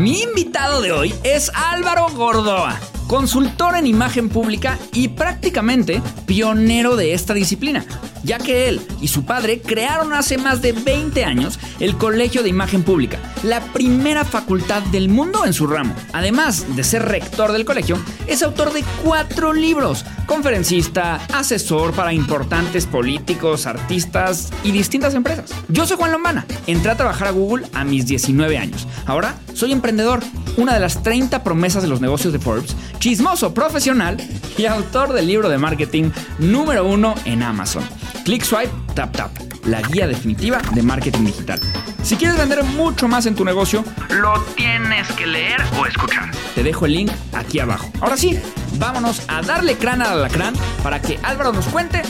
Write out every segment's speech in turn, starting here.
Mi invitado de hoy es Álvaro Gordoa, consultor en imagen pública y prácticamente pionero de esta disciplina, ya que él y su padre crearon hace más de 20 años el Colegio de Imagen Pública, la primera facultad del mundo en su ramo. Además de ser rector del colegio, es autor de cuatro libros, conferencista, asesor para importantes políticos, artistas y distintas empresas. Yo soy Juan Lombana, entré a trabajar a Google a mis 19 años. Ahora soy emprendedor, una de las 30 promesas de los negocios de Forbes, chismoso profesional y autor del libro de marketing número uno en Amazon. Click Swipe, Tap Tap, la guía definitiva de marketing digital. Si quieres vender mucho más en tu negocio, lo tienes que leer o escuchar. Te dejo el link aquí abajo. Ahora sí, vámonos a darle crán al alacrán para que Álvaro nos cuente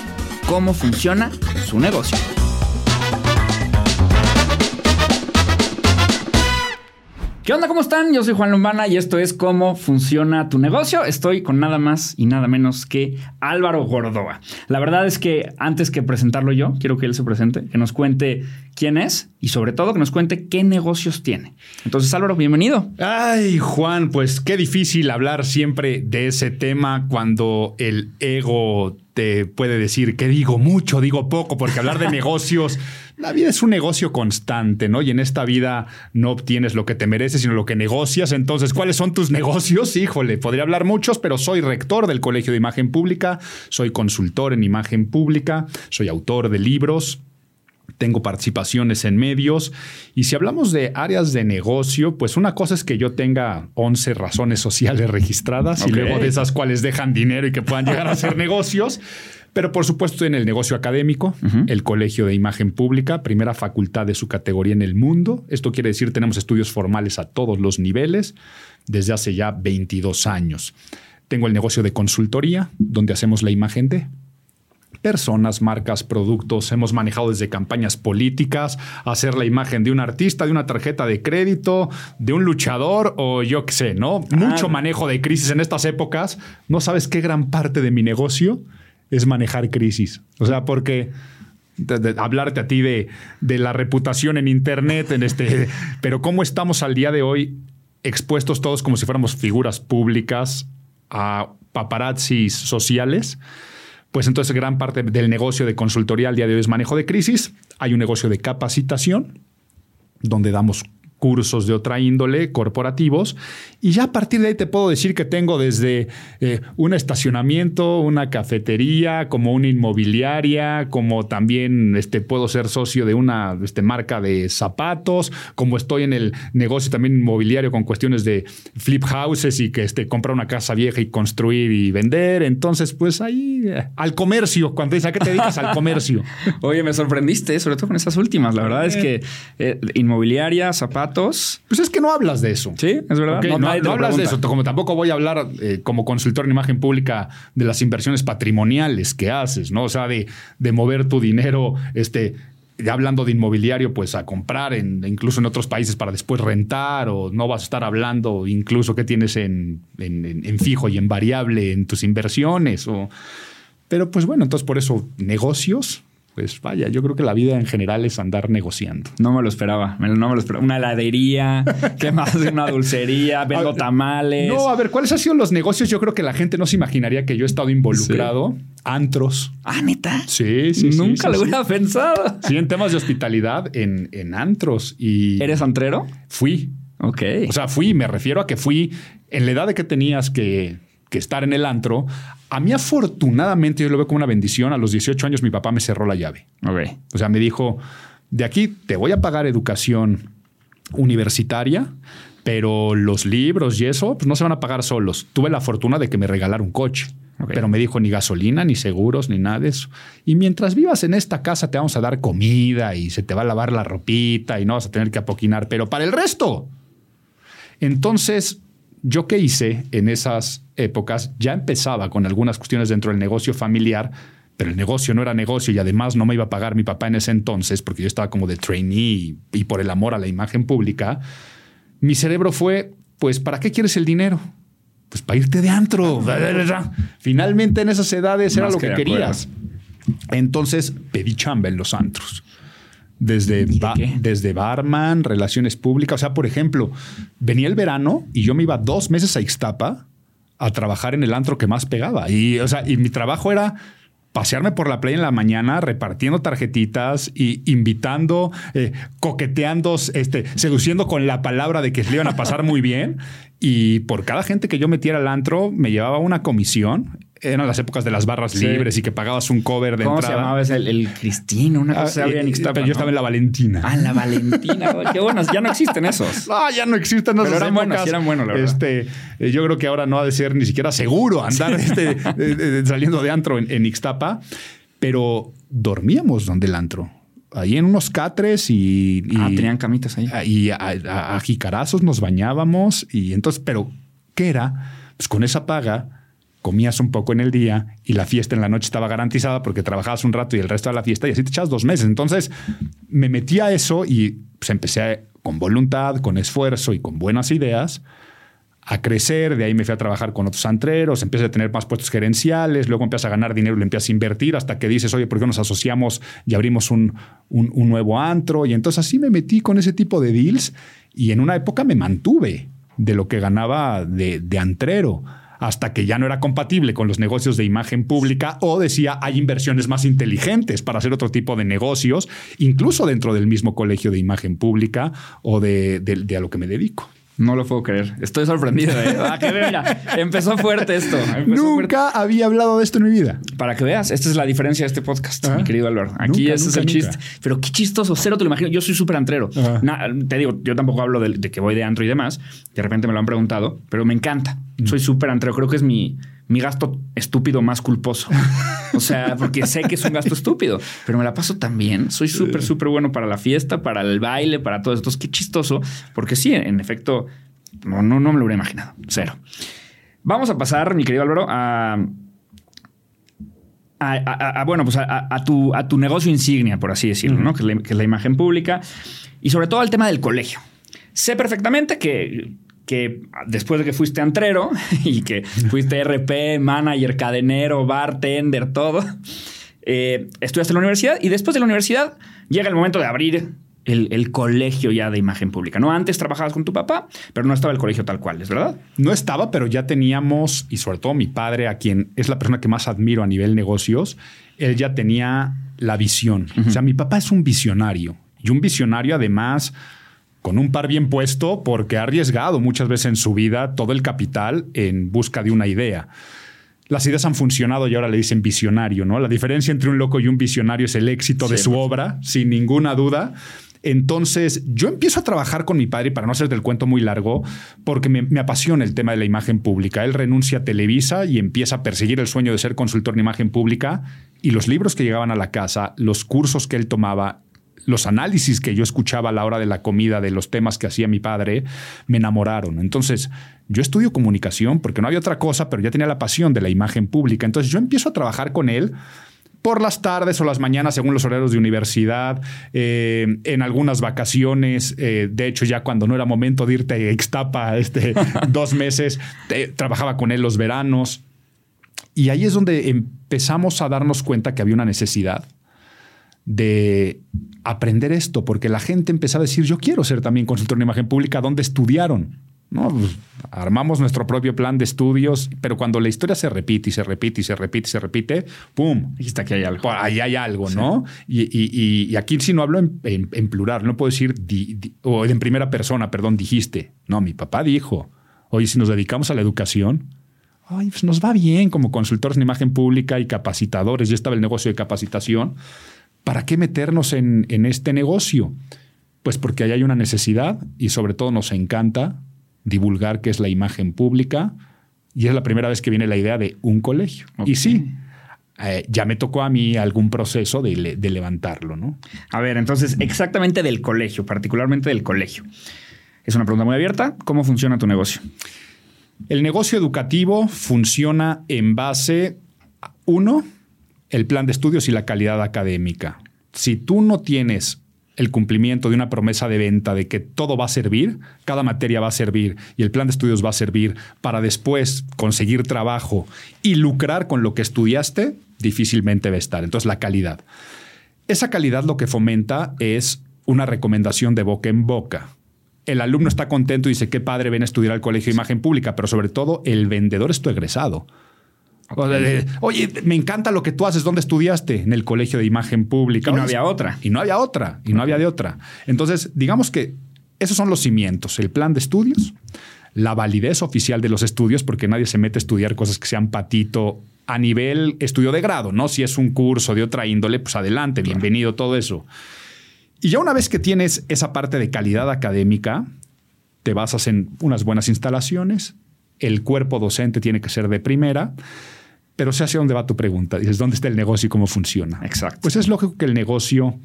cómo funciona su negocio. ¿Qué onda? ¿Cómo están? Yo soy Juan Lombana y esto es Cómo funciona tu negocio. Estoy con nada más y nada menos que Álvaro Gordoa. La verdad es que antes que presentarlo yo, quiero que él se presente, que nos cuente quién es y sobre todo que nos cuente qué negocios tiene. Entonces, Álvaro, bienvenido. Ay, Juan, pues qué difícil hablar siempre de ese tema cuando el ego te puede decir que digo mucho, digo poco, porque hablar de negocios, la vida es un negocio constante, ¿no? Y en esta vida no obtienes lo que te mereces, sino lo que negocias. Entonces, ¿cuáles son tus negocios? Híjole, podría hablar muchos, pero soy rector del Colegio de Imagen Pública, soy consultor en imagen pública, soy autor de libros, tengo participaciones en medios. Y si hablamos de áreas de negocio, pues una cosa es que yo tenga 11 razones sociales registradas y luego de esas cuales dejan dinero y que puedan llegar a ser negocios. Pero por supuesto estoy en el negocio académico, el Colegio de Imagen Pública, primera facultad de su categoría en el mundo. Esto quiere decir tenemos estudios formales a todos los niveles desde hace ya 22 años. Tengo el negocio de consultoría, donde hacemos la imagen de personas, marcas, productos. Hemos manejado desde campañas políticas, hacer la imagen de un artista, de una tarjeta de crédito, de un luchador o yo qué sé, ¿no? Mucho manejo de crisis en estas épocas. No sabes qué gran parte de mi negocio es manejar crisis. O sea, porque hablarte a ti de, de la reputación en Internet, en este, pero cómo estamos al día de hoy expuestos todos como si fuéramos figuras públicas a paparazzis sociales. Pues entonces gran parte del negocio de consultoría al día de hoy es manejo de crisis. Hay un negocio de capacitación donde damos cursos de otra índole, corporativos, y ya a partir de ahí te puedo decir que tengo desde eh, un estacionamiento, una cafetería, como una inmobiliaria, como también este, puedo ser socio de una este, marca de zapatos, como estoy en el negocio también inmobiliario con cuestiones de flip houses y que este, comprar una casa vieja y construir y vender. Entonces, pues ahí eh, al comercio, cuando dices a qué te dedicas al comercio. Oye, me sorprendiste, sobre todo con esas últimas. La verdad es que eh, inmobiliaria, zapatos. Pues es que no hablas de eso. Sí, es verdad. No, no hablas de eso, como tampoco voy a hablar eh, como consultor en imagen pública de las inversiones patrimoniales que haces, ¿no? O sea, de, de mover tu dinero, este, ya hablando de inmobiliario, pues a comprar en, incluso en otros países para después rentar, o no vas a estar hablando incluso qué tienes en, en- en- en fijo y en variable en tus inversiones. O... Pero pues bueno, entonces por eso negocios, pues vaya, yo creo que la vida en general es andar negociando. No me lo esperaba. No me lo esperaba. Una heladería, ¿qué más? Una dulcería, vendo Ah, tamales. No, a ver, ¿cuáles han sido los negocios? Yo creo que la gente no se imaginaría que yo he estado involucrado. Antros. Ah, neta. Sí, sí, sí. Nunca sí, lo sí. hubiera pensado. Sí, en temas de hospitalidad, en, en antros. Y ¿Eres antrero? fui. Ok. O sea, fui, me refiero a que fui en la edad de que tenías que, que estar en el antro. A mí, afortunadamente, yo lo veo como una bendición. A los 18 años, mi papá me cerró la llave. O sea, me dijo, de aquí te voy a pagar educación universitaria, pero los libros y eso pues no se van a pagar solos. Tuve la fortuna de que me regalara un coche, pero me dijo ni gasolina, ni seguros, ni nada de eso. Y mientras vivas en esta casa te vamos a dar comida y se te va a lavar la ropita y no vas a tener que apoquinar, pero para el resto. Entonces, yo qué hice en esas épocas, ya empezaba con algunas cuestiones dentro del negocio familiar, pero el negocio no era negocio y además no me iba a pagar mi papá en ese entonces, porque yo estaba como de trainee y, por el amor a la imagen pública. Mi cerebro fue, pues, ¿para qué quieres el dinero? Pues para irte de antro. Finalmente en esas edades era lo que que querías. Entonces pedí chamba en los antros. Desde, desde barman, relaciones públicas. O sea, por ejemplo, venía el verano y yo me iba dos meses a Ixtapa a trabajar en el antro que más pegaba. Y, o sea, y mi trabajo era pasearme por la playa en la mañana repartiendo tarjetitas y invitando, eh, coqueteando, este, seduciendo con la palabra de que le iban a pasar muy bien. Y por cada gente que yo metiera al antro, me llevaba una comisión eran las épocas de las barras libres y que pagabas un cover de ¿Cómo entrada. se llamaba ese? El, el Cristino, una cosa ah, había en Ixtapa, Yo estaba en la Valentina. Ah, en la Valentina. Qué bueno, ya no existen esos. Ah, ya no existen esos. Pero eran buenos, sí eran buenos, la verdad. Este, eh, yo creo que ahora no ha de ser ni siquiera seguro andar este, saliendo de antro en, Ixtapa, pero dormíamos donde el antro ahí en unos catres y, ah, tenían camitas ahí. Y a, a, jicarazos nos bañábamos y entonces, pero ¿qué era? Pues con esa paga comías un poco en el día y la fiesta en la noche estaba garantizada porque trabajabas un rato y el resto de la fiesta y así te echabas dos meses. Entonces me metí a eso y pues, empecé con voluntad, con esfuerzo y con buenas ideas a crecer. De ahí me fui a trabajar con otros antreros, empecé a tener más puestos gerenciales, luego empiezas a ganar dinero y lo empiezas a invertir hasta que dices, oye, ¿por qué nos asociamos y abrimos un, un, nuevo antro? Y entonces así me metí con ese tipo de deals y en una época me mantuve de lo que ganaba de, de antrero hasta que ya no era compatible con los negocios de imagen pública o decía hay inversiones más inteligentes para hacer otro tipo de negocios, incluso dentro del mismo colegio de imagen pública o de, a lo que me dedico. No lo puedo creer. Estoy sorprendido. ¿eh? Ah, que empezó fuerte esto. nunca había hablado de esto en mi vida. Para que veas, esta es la diferencia de este podcast, mi querido Álvaro. Aquí ese es el chiste. Pero qué chistoso, cero te lo imagino. Yo soy súper antrero. te digo, yo tampoco hablo de, de, que voy de antro y demás. De repente me lo han preguntado, pero me encanta. Soy súper antrero. Creo que es mi, mi gasto estúpido más culposo. O sea, porque sé que es un gasto estúpido, pero me la paso tan bien. Soy súper, súper bueno para la fiesta, para el baile, para todo esto. Qué chistoso, porque sí, en efecto, no, no, no me lo hubiera imaginado. Cero. Vamos a pasar, mi querido Álvaro, a. A, bueno, pues a, tu, a tu negocio insignia, por así decirlo, ¿no? que es la imagen pública y sobre todo al tema del colegio. Sé perfectamente que que después de que fuiste antrero y que fuiste RP, manager, cadenero, bartender, todo, eh, estudiaste en la universidad y después de la universidad llega el momento de abrir el, colegio ya de imagen pública. ¿no? Antes trabajabas con tu papá, pero no estaba el colegio tal cual, ¿es verdad? No estaba, pero ya teníamos, y sobre todo mi padre, a quien es la persona que más admiro a nivel negocios, él ya tenía la visión. O sea, mi papá es un visionario y un visionario además con un par bien puesto porque ha arriesgado muchas veces en su vida todo el capital en busca de una idea. Las ideas han funcionado y ahora le dicen visionario, ¿no? La diferencia entre un loco y un visionario es el éxito de su obra, sin ninguna duda. Entonces, yo empiezo a trabajar con mi padre, para no hacer del cuento muy largo, porque me, me, apasiona el tema de la imagen pública. Él renuncia a Televisa y empieza a perseguir el sueño de ser consultor en imagen pública. Y los libros que llegaban a la casa, los cursos que él tomaba, los análisis que yo escuchaba a la hora de la comida de los temas que hacía mi padre me enamoraron. Entonces, yo estudio comunicación porque no había otra cosa, pero ya tenía la pasión de la imagen pública. Entonces, yo empiezo a trabajar con él por las tardes o las mañanas según los horarios de universidad, eh, en algunas vacaciones, eh, de hecho ya cuando no era momento de irte a Ixtapa este, dos meses, trabajaba con él los veranos. Y ahí es donde empezamos a darnos cuenta que había una necesidad de aprender esto, porque la gente empezaba a decir, yo quiero ser también consultor en imagen pública, ¿dónde estudiaron? No, pues, armamos nuestro propio plan de estudios, pero cuando la historia se repite y se repite y se repite y se repite, ¡pum! Dijiste que hay algo. Ahí hay algo, ¿no? Y, aquí sí no hablo en, plural, no puedo decir, o en primera persona, perdón, dijiste. No, mi papá dijo, oye, si nos dedicamos a la educación, ay, pues nos va bien como consultores en imagen pública y capacitadores, ya estaba el negocio de capacitación, ¿para qué meternos en, este negocio? Pues porque ahí hay una necesidad y sobre todo nos encanta divulgar qué es la imagen pública y es la primera vez que viene la idea de un colegio. Y sí, eh, ya me tocó a mí algún proceso de, de, levantarlo, ¿no? A ver, entonces, exactamente del colegio, particularmente del colegio. Es una pregunta muy abierta. ¿Cómo funciona tu negocio? El negocio educativo funciona en base, uno, el plan de estudios y la calidad académica. Si tú no tienes el cumplimiento de una promesa de venta de que todo va a servir, cada materia va a servir y el plan de estudios va a servir para después conseguir trabajo y lucrar con lo que estudiaste, difícilmente va a estar. Entonces, la calidad. Esa calidad lo que fomenta es una recomendación de boca en boca. El alumno está contento y dice, qué padre ven a estudiar al colegio de imagen pública, pero sobre todo el vendedor es tu egresado. Oye, me encanta lo que tú haces. ¿Dónde estudiaste? En el colegio de imagen pública. Y no había otra. Y no había otra. Y no había de otra. Entonces, digamos que esos son los cimientos. El plan de estudios, la validez oficial de los estudios, porque nadie se mete a estudiar cosas que sean patito a nivel estudio de grado, ¿no? Si es un curso de otra índole, pues adelante, bienvenido, todo eso. Y ya una vez que tienes esa parte de calidad académica, te basas en unas buenas instalaciones, el cuerpo docente tiene que ser de primera, pero sé hacia dónde va tu pregunta. Dices, ¿dónde está el negocio y cómo funciona? Exacto. Pues es lógico que el negocio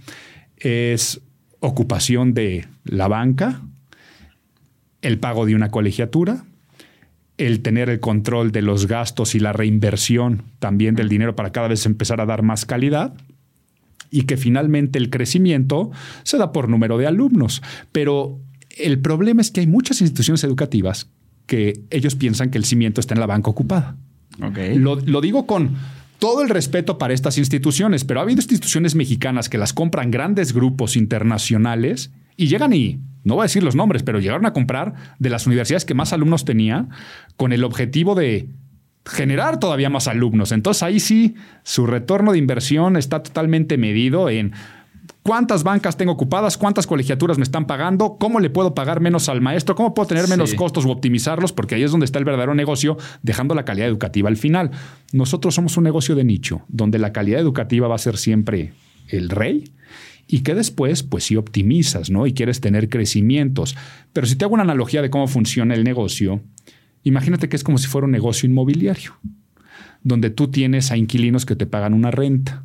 es ocupación de la banca, el pago de una colegiatura, el tener el control de los gastos y la reinversión también del dinero para cada vez empezar a dar más calidad y que finalmente el crecimiento se da por número de alumnos. Pero el problema es que hay muchas instituciones educativas que ellos piensan que el cimiento está en la banca ocupada. Lo, lo digo con todo el respeto para estas instituciones, pero ha habido instituciones mexicanas que las compran grandes grupos internacionales y llegan y, no voy a decir los nombres, pero llegaron a comprar de las universidades que más alumnos tenía con el objetivo de generar todavía más alumnos. Entonces ahí sí, su retorno de inversión está totalmente medido en cuántas bancas tengo ocupadas, cuántas colegiaturas me están pagando, cómo le puedo pagar menos al maestro, cómo puedo tener menos costos o optimizarlos, porque ahí es donde está el verdadero negocio, dejando la calidad educativa al final. Nosotros somos un negocio de nicho, donde la calidad educativa va a ser siempre el rey. Y que después, pues sí optimizas, ¿no? Y quieres tener crecimientos. Pero si te hago una analogía de cómo funciona el negocio, imagínate que es como si fuera un negocio inmobiliario, donde tú tienes a inquilinos que te pagan una renta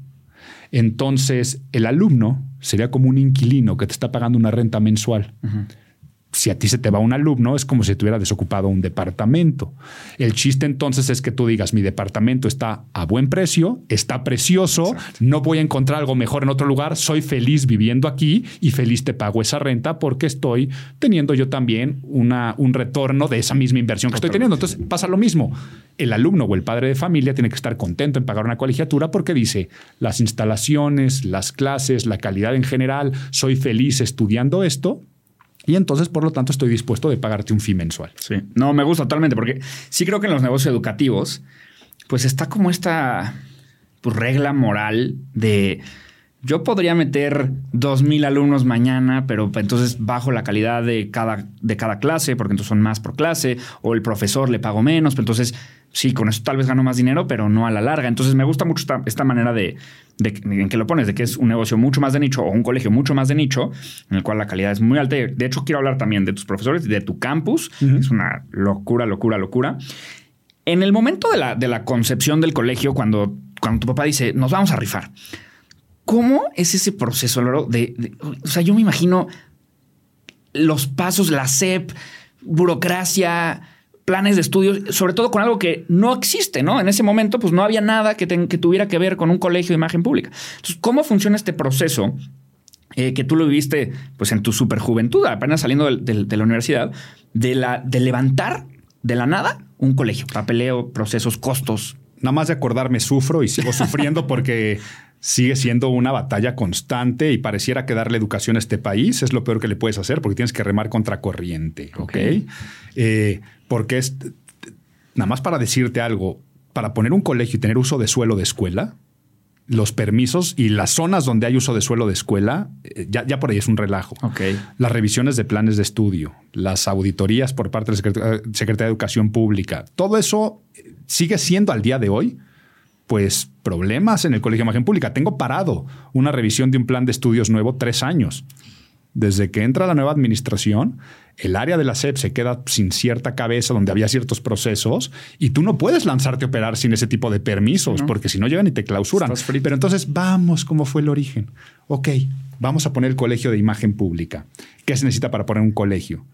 entonces, el alumno sería como un inquilino que te está pagando una renta mensual si a ti se te va un alumno, es como si tuviera desocupado un departamento. El chiste entonces es que tú digas, mi departamento está a buen precio, está precioso, no voy a encontrar algo mejor en otro lugar, soy feliz viviendo aquí y feliz te pago esa renta porque estoy teniendo yo también una, un retorno de esa misma inversión que estoy teniendo. Entonces pasa lo mismo. El alumno o el padre de familia tiene que estar contento en pagar una colegiatura porque dice, las instalaciones, las clases, la calidad en general, soy feliz estudiando esto y entonces, por lo tanto, estoy dispuesto de pagarte un fee mensual. Sí. No, me gusta totalmente, porque sí creo que en los negocios educativos, pues está como esta pues, regla moral de yo podría meter dos mil alumnos mañana, pero entonces bajo la calidad de cada, de cada clase, porque entonces son más por clase, o el profesor le pago menos, pero entonces sí, con eso tal vez gano más dinero, pero no a la larga. Entonces me gusta mucho esta, manera de, en que lo pones, de que es un negocio mucho más de nicho o un colegio mucho más de nicho, en el cual la calidad es muy alta. De hecho, quiero hablar también de tus profesores, de tu campus. Es una locura, locura, locura. En el momento de la, de la concepción del colegio, cuando, cuando tu papá dice, nos vamos a rifar, ¿cómo es ese proceso, Loro? de, o sea, yo me imagino los pasos, la SEP, burocracia, planes de estudios, sobre todo con algo que no existe, ¿no? En ese momento, pues no había nada que, tuviera que ver con un colegio de imagen pública. Entonces, ¿cómo funciona este proceso? Eh, que tú lo viviste pues en tu superjuventud, apenas saliendo de, la universidad, de, la, de levantar de la nada un colegio, papeleo, procesos, costos. Nada más de acordarme sufro y sigo sufriendo porque sigue siendo una batalla constante y pareciera que darle educación a este país es lo peor que le puedes hacer porque tienes que remar contra corriente. Ok. Eh, porque es nada más para decirte algo, para poner un colegio y tener uso de suelo de escuela, los permisos y las zonas donde hay uso de suelo de escuela, eh, ya, ya por ahí es un relajo. Okay. Las revisiones de planes de estudio, las auditorías por parte de la Secretaría de Educación Pública, todo eso eh, sigue siendo al día de hoy pues problemas en el Colegio de Imagen Pública. Tengo parado una revisión de un plan de estudios nuevo tres años. Desde que entra la nueva administración, el área de la SEP se queda sin cierta cabeza donde había ciertos procesos y tú no puedes lanzarte a operar sin ese tipo de permisos, porque si no llegan y te clausuran. Pero entonces vamos, ¿cómo fue el origen? Ok, vamos a poner el colegio de imagen pública. ¿Qué se necesita para poner un colegio?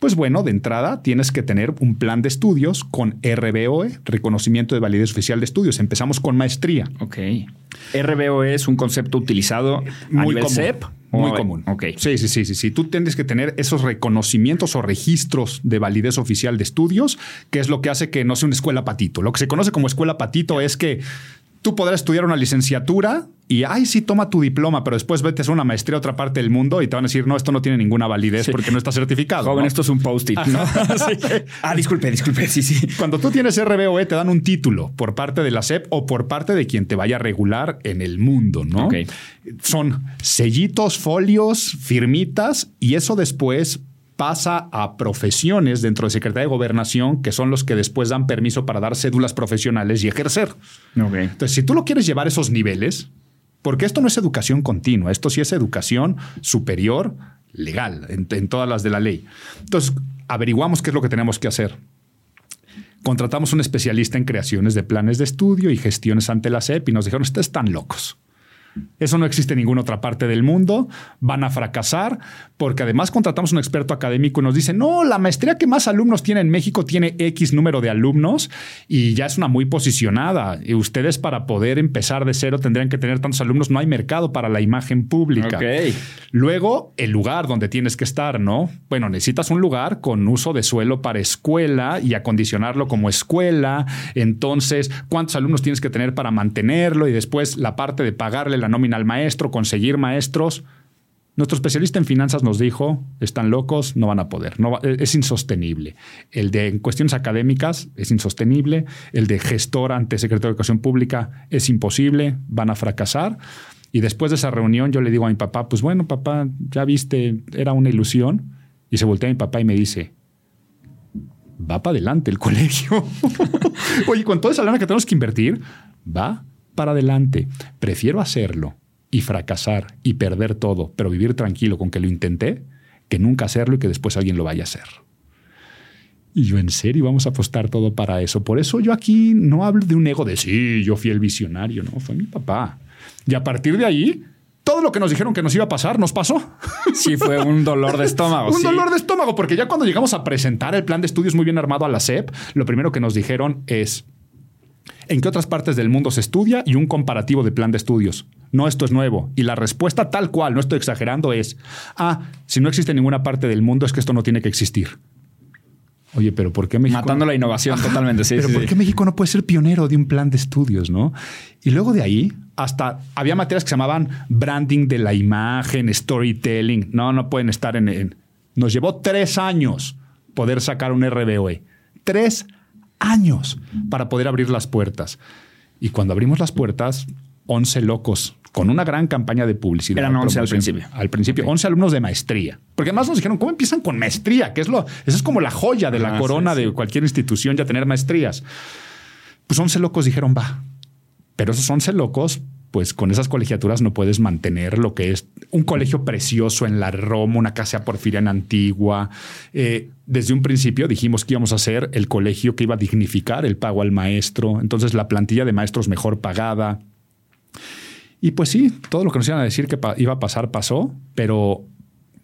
Pues bueno, de entrada tienes que tener un plan de estudios con RBOE, reconocimiento de validez oficial de estudios. Empezamos con maestría. Ok. RBOE es un concepto utilizado muy a nivel común, CEP. Muy común. Ok. Sí, sí, sí, sí, sí. Tú tienes que tener esos reconocimientos o registros de validez oficial de estudios, que es lo que hace que no sea una escuela patito. Lo que se conoce como escuela patito es que tú podrás estudiar una licenciatura y, ay, sí, toma tu diploma, pero después vete a hacer una maestría a otra parte del mundo y te van a decir, no, esto no tiene ninguna validez porque no está certificado. Joven, esto es un post-it, ¿no? Ah, disculpe, disculpe, sí, sí. Cuando tú tienes RBOE, te dan un título por parte de la SEP o por parte de quien te vaya a regular en el mundo, ¿no? Son sellitos, folios, firmitas y eso después pasa a profesiones dentro de Secretaría de Gobernación, que son los que después dan permiso para dar cédulas profesionales y ejercer. Entonces, si tú lo quieres llevar a esos niveles, porque esto no es educación continua, esto sí es educación superior legal, en, en todas las de la ley. Entonces, averiguamos qué es lo que tenemos que hacer. Contratamos un especialista en creaciones de planes de estudio y gestiones ante la SEP y nos dijeron, ustedes están locos. Eso no existe en ninguna otra parte del mundo. Van a fracasar porque además contratamos un experto académico y nos dice, no, la maestría que más alumnos tiene en México tiene X número de alumnos y ya es una muy posicionada. Y ustedes para poder empezar de cero tendrían que tener tantos alumnos. No hay mercado para la imagen pública. Luego, el lugar donde tienes que estar, ¿no? Bueno, necesitas un lugar con uso de suelo para escuela y acondicionarlo como escuela. Entonces, ¿cuántos alumnos tienes que tener para mantenerlo? Y después la parte de pagarle la nómina al maestro, conseguir maestros. Nuestro especialista en finanzas nos dijo, están locos, no van a poder, no es insostenible. El de en cuestiones académicas es insostenible, el de gestor ante secretario de Educación Pública es imposible, van a fracasar. Y después de esa reunión yo le digo a mi papá, pues bueno, papá, ya viste, era una ilusión. Y se voltea a mi papá y me dice, va para adelante el colegio. Oye, con toda esa lana que tenemos que invertir, va para adelante. Prefiero hacerlo y fracasar y perder todo, pero vivir tranquilo con que lo intenté, que nunca hacerlo y que después alguien lo vaya a hacer. Y yo, en serio, vamos a apostar todo para eso. Por eso yo aquí no hablo de un ego de sí, yo fui el visionario, no, fue mi papá. Y a partir de ahí, todo lo que nos dijeron que nos iba a pasar, nos pasó. Sí, fue un dolor de estómago. un dolor de estómago, porque ya cuando llegamos a presentar el plan de estudios muy bien armado a la SEP, lo primero que nos dijeron es, en qué otras partes del mundo se estudia y un comparativo de plan de estudios. No, esto es nuevo. Y la respuesta tal cual, no estoy exagerando, es, ah, si no existe en ninguna parte del mundo es que esto no tiene que existir. Oye, pero ¿por qué México? Matando la innovación totalmente, sí. Pero ¿por qué México no puede ser pionero de un plan de estudios, no? Y luego de ahí, hasta había materias que se llamaban branding de la imagen, storytelling. No, no pueden estar en. en... Nos llevó tres años poder sacar un RBOE. Tres años para poder abrir las puertas. Y cuando abrimos las puertas, 11 locos con una gran campaña de publicidad. Eran 11 al principio. Al principio, 11 alumnos de maestría. Porque además nos dijeron, ¿cómo empiezan con maestría? Que es lo, eso es como la joya de la corona de cualquier institución ya tener maestrías. Pues 11 locos dijeron, va. Pero esos 11 locos pues con esas colegiaturas no puedes mantener lo que es un colegio precioso en la Roma, una casa porfiriana antigua. Eh, desde un principio dijimos que íbamos a hacer el colegio que iba a dignificar el pago al maestro, entonces la plantilla de maestros mejor pagada. Y pues sí, todo lo que nos iban a decir que iba a pasar pasó, pero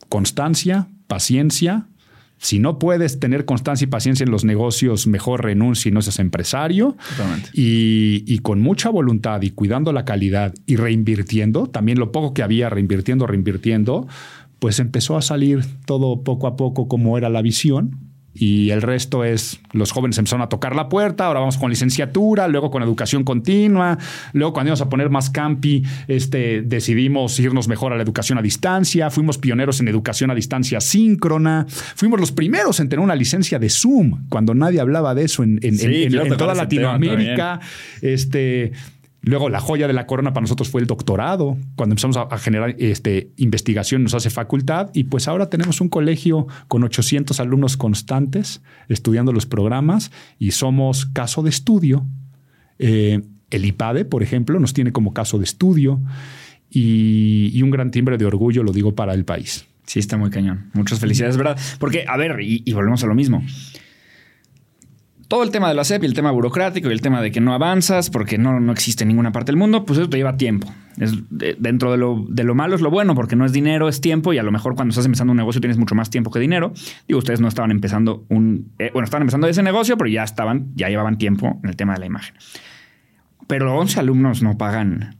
constancia, paciencia, si no puedes tener constancia y paciencia en los negocios, mejor renuncia y no seas empresario. Y, y, con mucha voluntad y cuidando la calidad y reinvirtiendo, también lo poco que había, reinvirtiendo, reinvirtiendo, pues empezó a salir todo poco a poco como era la visión y el resto es los jóvenes empezaron a tocar la puerta, ahora vamos con licenciatura, luego con educación continua, luego cuando íbamos a poner más campi, este, decidimos irnos mejor a la educación a distancia, fuimos pioneros en educación a distancia síncrona, fuimos los primeros en tener una licencia de Zoom, cuando nadie hablaba de eso en, toda Latinoamérica. Este, Luego, la joya de la corona para nosotros fue el doctorado. Cuando empezamos a, generar este, investigación, nos hace facultad. Y pues ahora tenemos un colegio con 800 alumnos constantes estudiando los programas y somos caso de estudio. Eh, el IPADE, por ejemplo, nos tiene como caso de estudio y, un gran timbre de orgullo, lo digo, para el país. Sí, está muy cañón. Muchas felicidades, ¿verdad? Porque, a ver, y volvemos a lo mismo todo el tema de la CEP y el tema burocrático y el tema de que no avanzas porque no, no existe en ninguna parte del mundo, pues eso te lleva tiempo. Es, dentro de lo, de lo malo es lo bueno porque no es dinero, es tiempo y a lo mejor cuando estás empezando un negocio tienes mucho más tiempo que dinero. Digo, ustedes no estaban empezando un... Eh, bueno, estaban empezando ese negocio, pero ya estaban, ya llevaban tiempo en el tema de la imagen. Pero 11 alumnos no pagan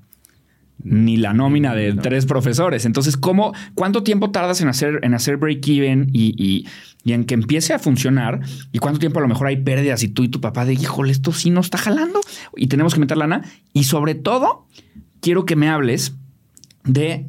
ni la nómina de tres profesores. Entonces, ¿cómo, ¿cuánto tiempo tardas en hacer, en hacer break-even y, en que empiece a funcionar? ¿Y cuánto tiempo a lo mejor hay pérdidas y tú y tu papá de, híjole, esto sí no está jalando y tenemos que meter lana? Y sobre todo, quiero que me hables de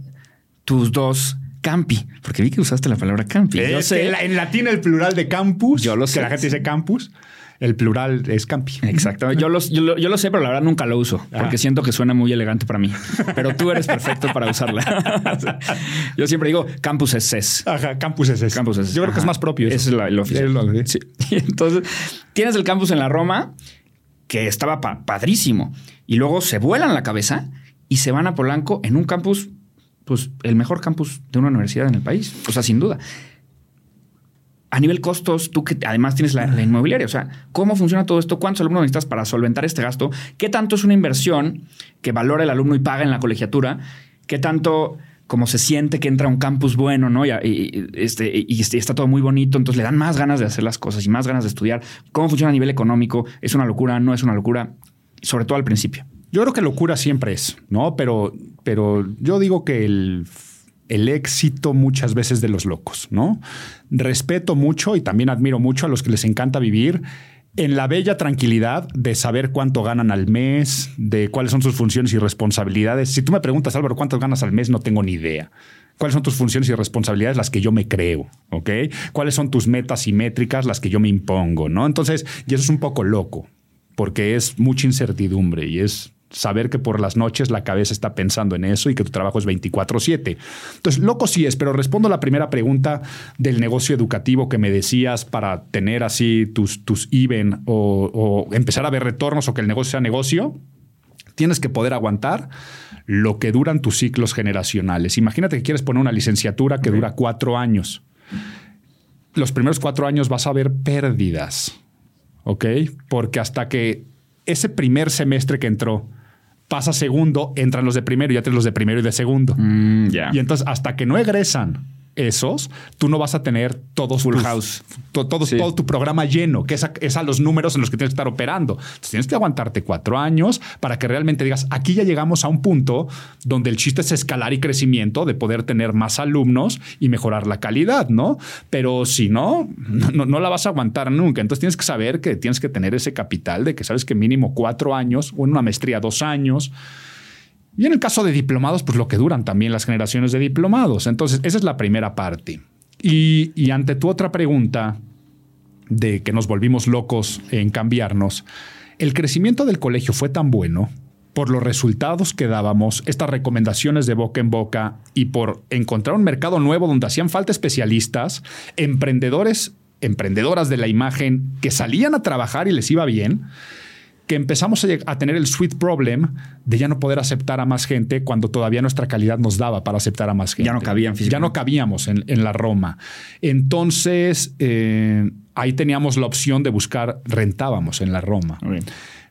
tus dos campi, porque vi que usaste la palabra campi. yo sé, en latín el plural de campus, yo lo sé. que la gente dice campus. El plural es campi. Exacto. Yo, yo, lo sé, pero la verdad nunca lo uso porque ah. siento que suena muy elegante para mí. Pero tú eres perfecto para usarla. yo siempre digo campus es CES. Ajá, campus es CES. Campus es Yo creo que es más propio. Ese es el oficial. Sí. entonces tienes el campus en la Roma que estaba padrísimo y luego se vuelan la cabeza y se van a Polanco en un campus, pues el mejor campus de una universidad en el país. O sea, sin duda a nivel costos, tú que además tienes la, inmobiliaria, o sea, ¿cómo funciona todo esto? ¿Cuántos alumnos necesitas para solventar este gasto? ¿Qué tanto es una inversión que valora el alumno y paga en la colegiatura? ¿Qué tanto como se siente que entra a un campus bueno, ¿no? Y, este, y, está todo muy bonito, entonces le dan más ganas de hacer las cosas y más ganas de estudiar. ¿Cómo funciona a nivel económico? ¿Es una locura? ¿No es una locura? Sobre todo al principio. Yo creo que locura siempre es, ¿no? Pero, pero yo digo que el el éxito muchas veces de los locos, ¿no? Respeto mucho y también admiro mucho a los que les encanta vivir en la bella tranquilidad de saber cuánto ganan al mes, de cuáles son sus funciones y responsabilidades. Si tú me preguntas, Álvaro, ¿cuánto ganas al mes? No tengo ni idea. ¿Cuáles son tus funciones y responsabilidades? Las que yo me creo, ¿ok? ¿Cuáles son tus metas y métricas? Las que yo me impongo, ¿no? Entonces, y eso es un poco loco, porque es mucha incertidumbre y es saber que por las noches la cabeza está pensando en eso y que tu trabajo es 24/7. Entonces, loco sí es, pero respondo a la primera pregunta del negocio educativo que me decías para tener así tus, tus even o, empezar a ver retornos o que el negocio sea negocio. Tienes que poder aguantar lo que duran tus ciclos generacionales. Imagínate que quieres poner una licenciatura que dura cuatro años. Los primeros cuatro años vas a ver pérdidas, ¿ok? Porque hasta que ese primer semestre que entró pasa segundo, entran los de primero y ya tienes los de primero y de segundo. Mm, y entonces, hasta que no egresan esos, tú no vas a tener todos full house, todo, todo, tu programa lleno, que es a, los números en los que tienes que estar operando. Entonces, tienes que aguantarte cuatro años para que realmente digas, aquí ya llegamos a un punto donde el chiste es escalar y crecimiento, de poder tener más alumnos y mejorar la calidad, ¿no? Pero si no, no, no la vas a aguantar nunca. Entonces tienes que saber que tienes que tener ese capital de que sabes que mínimo cuatro años, o en una maestría dos años, y en el caso de diplomados, pues lo que duran también las generaciones de diplomados. Entonces, esa es la primera parte. Y, ante tu otra pregunta de que nos volvimos locos en cambiarnos, el crecimiento del colegio fue tan bueno por los resultados que dábamos, estas recomendaciones de boca en boca y por encontrar un mercado nuevo donde hacían falta especialistas, emprendedores, emprendedoras de la imagen que salían a trabajar y les iba bien, que empezamos a, tener el sweet problem de ya no poder aceptar a más gente cuando todavía nuestra calidad nos daba para aceptar a más gente. Ya no cabían Ya no cabíamos en, la Roma. Entonces, eh, ahí teníamos la opción de buscar, rentábamos en la Roma.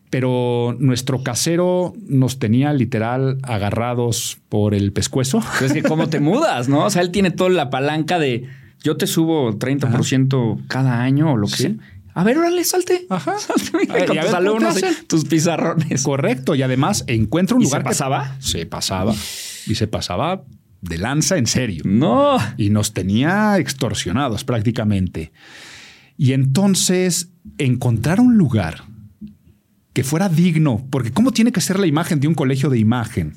Pero nuestro casero nos tenía literal agarrados por el pescuezo. es que cómo te mudas, ¿no? O sea, él tiene toda la palanca de yo te subo 30% cada año o lo que sea a ver, órale, salte. Ajá. Salte, con tus alumnos, tus pizarrones. Correcto. Y además encuentra un lugar. ¿Se pasaba? se pasaba. Y se pasaba de lanza en serio. No. Y nos tenía extorsionados prácticamente. Y entonces encontrar un lugar que fuera digno, porque ¿cómo tiene que ser la imagen de un colegio de imagen?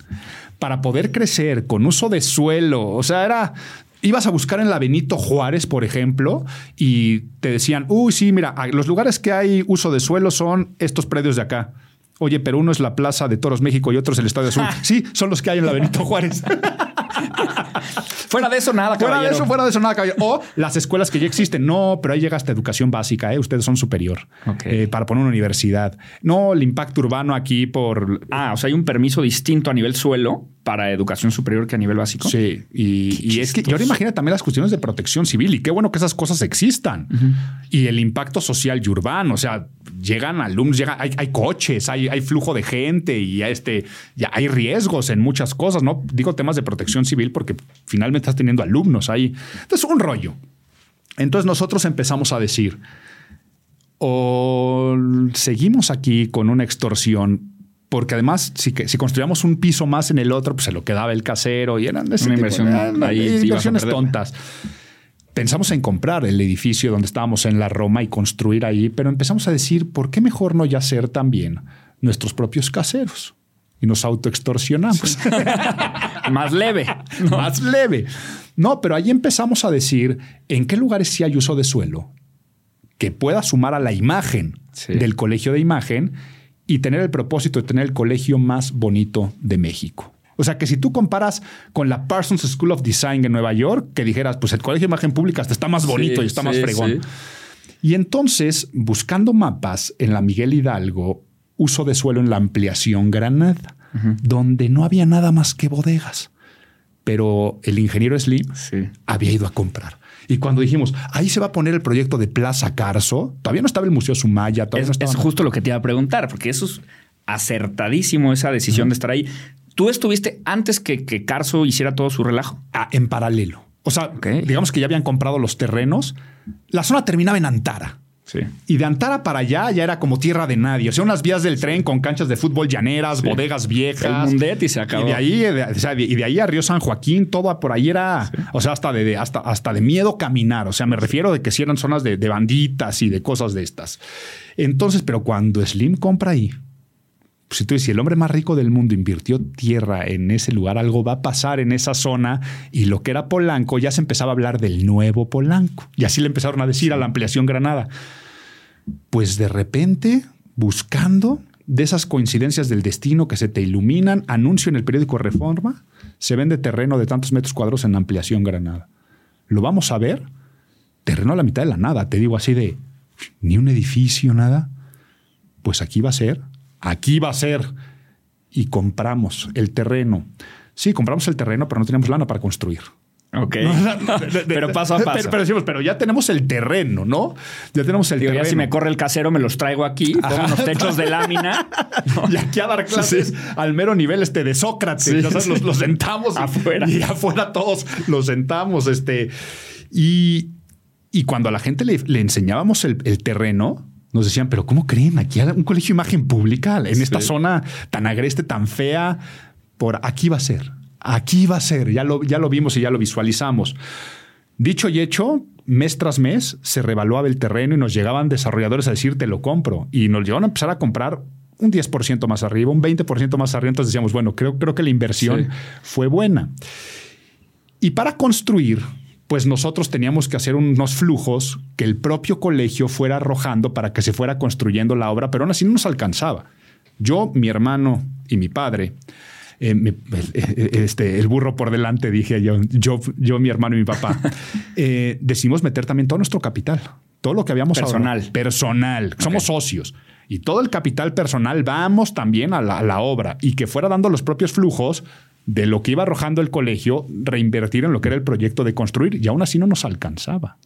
Para poder crecer con uso de suelo. O sea, era ibas a buscar en la Benito Juárez, por ejemplo, y te decían, uy, sí, mira, los lugares que hay uso de suelo son estos predios de acá. Oye, pero uno es la Plaza de Toros México y otro es el Estadio Azul. sí, son los que hay en la Benito Juárez. fuera de eso, nada, Fuera de eso, fuera de eso, nada, caballero. O las escuelas que ya existen. No, pero ahí llega hasta educación básica, ¿eh? Ustedes son superior eh, para poner una universidad. No, el impacto urbano aquí por... Ah, o sea, hay un permiso distinto a nivel suelo para educación superior que a nivel básico. Sí, y, es que y ahora imagina también las cuestiones de protección civil y qué bueno que esas cosas existan. Y el impacto social y urbano, o sea, llegan alumnos, llega, hay, coches, hay, hay, flujo de gente y este, ya hay riesgos en muchas cosas, ¿no? Digo temas de protección civil porque finalmente estás teniendo alumnos ahí. Entonces, un rollo. Entonces nosotros empezamos a decir, o seguimos aquí con una extorsión porque además, si, si construíamos un piso más en el otro, pues se lo quedaba el casero y eran ese Una tipo inversión ahí inversiones tontas. Pensamos en comprar el edificio donde estábamos en la Roma y construir ahí, pero empezamos a decir, ¿por qué mejor no ya ser también nuestros propios caseros? Y nos autoextorsionamos. Más leve. Más leve. No, pero ahí empezamos a decir en qué lugares sí hay uso de suelo que pueda sumar a la imagen Sí. del colegio de imagen y tener el propósito de tener el colegio más bonito de México. O sea que si tú comparas con la Parsons School of Design en Nueva York, que dijeras, pues el colegio de imagen pública está más bonito Sí, y está más fregón. sí. Y entonces, buscando mapas en la Miguel Hidalgo, uso de suelo en la ampliación Granada, donde no había nada más que bodegas. Pero el ingeniero Slim había ido a comprar. Y cuando dijimos, ahí se va a poner el proyecto de Plaza Carso, todavía no estaba el Museo Sumaya, todavía Es, no estaba es justo lo que te iba a preguntar, porque eso es acertadísimo, esa decisión de estar ahí. ¿Tú estuviste antes que, que Carso hiciera todo su relajo? Ah, en paralelo. O sea, digamos que ya habían comprado los terrenos. La zona terminaba en Antara. Sí. Y de Antara para allá ya era como tierra de nadie. O sea, unas vías del tren con canchas de fútbol llaneras, bodegas viejas. El Mundet y se acabó. Y de ahí, de, o sea, de- y de ahí a Río San Joaquín, todo por ahí era, o sea, hasta de, hasta, hasta de miedo caminar. O sea, me refiero de que sí eran zonas de, de banditas y de cosas de estas. Entonces, pero cuando Slim compra ahí, si tú si el hombre más rico del mundo invirtió tierra en ese lugar, algo va a pasar en esa zona y lo que era Polanco ya se empezaba a hablar del nuevo Polanco. Y así le empezaron a decir a la ampliación Granada. Pues de repente, buscando de esas coincidencias del destino que se te iluminan, anuncio en el periódico Reforma, se vende terreno de tantos metros cuadrados en ampliación Granada. Lo vamos a ver, terreno a la mitad de la nada, te digo así de, ni un edificio, nada. Pues aquí va a ser, aquí va a ser. Y compramos el terreno. Sí, compramos el terreno, pero no teníamos lana para construir. Ok. pero paso a paso. Pero, pero decimos, pero ya tenemos el terreno, ¿no? Ya tenemos el Digo, terreno. ya si me corre el casero, me los traigo aquí, pongo unos techos de lámina. Y aquí a dar clases al mero nivel este de Sócrates. Sí, sí. los, los sentamos y- Afuera. Y, afuera todos los sentamos. Este, y, y cuando a la gente le, le enseñábamos el, el terreno, nos decían, pero ¿cómo creen? Aquí hay un colegio de imagen pública en esta zona tan agreste, tan fea. Por aquí va a ser. Aquí va a ser. Ya lo, ya lo vimos y ya lo visualizamos. Dicho y hecho, mes tras mes se revaluaba el terreno y nos llegaban desarrolladores a decir te lo compro y nos llegaban a empezar a comprar un 10% más arriba, un 20% más arriba. Entonces decíamos, bueno, creo, creo que la inversión Sí. fue buena. Y para construir, pues nosotros teníamos que hacer unos flujos que el propio colegio fuera arrojando para que se fuera construyendo la obra, pero aún así no nos alcanzaba. Yo, mi hermano y mi padre, eh, mi- eh, este, el burro por delante, dije yo, yo, yo, mi hermano y mi papá, eh, decidimos meter también todo nuestro capital, todo lo que habíamos Personal. ahorrado. Personal. Somos socios. Y todo el capital personal vamos también a la, a la obra y que fuera dando los propios flujos de lo que iba arrojando el colegio, reinvertir en lo que era el proyecto de construir y aún así no nos alcanzaba.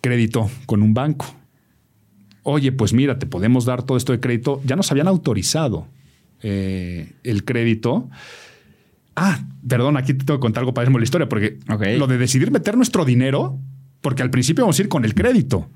Crédito con un banco. Oye, pues mira, te podemos dar todo esto de crédito. Ya nos habían autorizado eh, el crédito. Ah, perdón, aquí te tengo que contar algo para la historia, porque lo de decidir meter nuestro dinero, porque al principio vamos a ir con el crédito,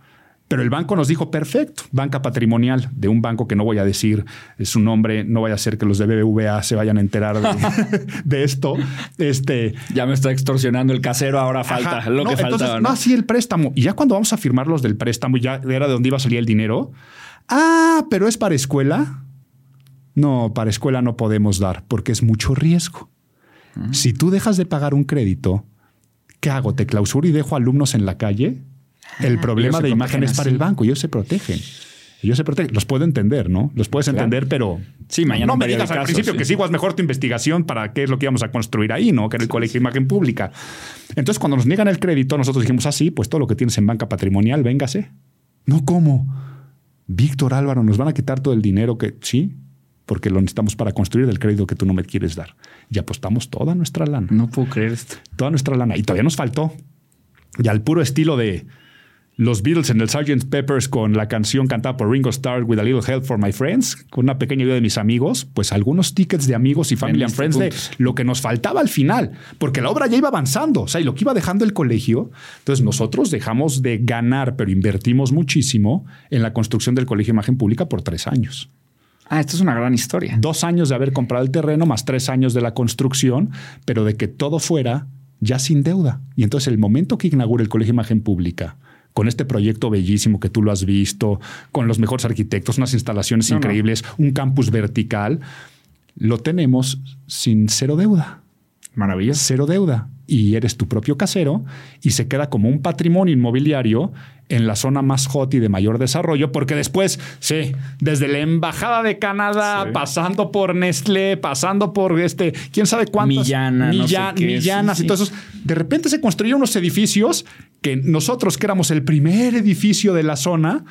pero el banco nos dijo, perfecto, banca patrimonial de un banco que no voy a decir su nombre, no vaya a ser que los de BBVA se vayan a enterar de, de esto. Este, Ya me está extorsionando el casero, ahora falta Ajá. lo No, que entonces, faltaba. No, ¿no? sí, el préstamo. Y ya cuando vamos a firmar los del préstamo, ya era de dónde iba a salir el dinero. Ah, pero es para escuela. No, para escuela no podemos dar porque es mucho riesgo. Si tú dejas de pagar un crédito, ¿qué hago? ¿Te clausuro y dejo alumnos en la calle? El problema de imagen es para así. el banco. Ellos se protegen. Ellos se protegen. Los puedo entender, ¿no? Los puedes Claro. entender, pero Sí, mañana no me digas al principio sí. que sí, haz mejor tu investigación para qué es lo que íbamos a construir ahí, ¿no? Que era el colegio de imagen pública. Entonces, cuando nos niegan el crédito, nosotros dijimos, ah, sí, pues todo lo que tienes en banca patrimonial, véngase. No, ¿cómo? Víctor Álvaro, nos van a quitar todo el dinero que sí, porque lo necesitamos para construir el crédito que tú no me quieres dar. Y apostamos toda nuestra lana No puedo creer esto. toda nuestra lana. Y todavía nos faltó. Y al puro estilo de los Beatles en el Sgt. Peppers con la canción cantada por Ringo Starr, With a Little Help for My Friends, con una pequeña ayuda de mis amigos, pues algunos tickets de amigos y family and Vendiste friends de lo que nos faltaba al final, porque la obra ya iba avanzando, o sea, y lo que iba dejando el colegio. Entonces nosotros dejamos de ganar, pero invertimos muchísimo en la construcción del colegio de imagen pública por tres años. Ah, esto es una gran historia. Dos años de haber comprado el terreno, más tres años de la construcción, pero de que todo fuera ya sin deuda. Y entonces el momento que inaugura el Colegio de Imagen Pública, con este proyecto bellísimo que tú lo has visto, con los mejores arquitectos, unas instalaciones increíbles, un campus vertical, lo tenemos sin cero deuda. Maravilloso. Cero deuda. Y eres tu propio casero y se queda como un patrimonio inmobiliario en la zona más hot y de mayor desarrollo, porque después, sí, desde la embajada de Canadá, pasando por Nestlé, pasando por este, quién sabe cuántas Millana, millanas, entonces de repente se construyeron unos edificios que nosotros que éramos el primer edificio de la zona,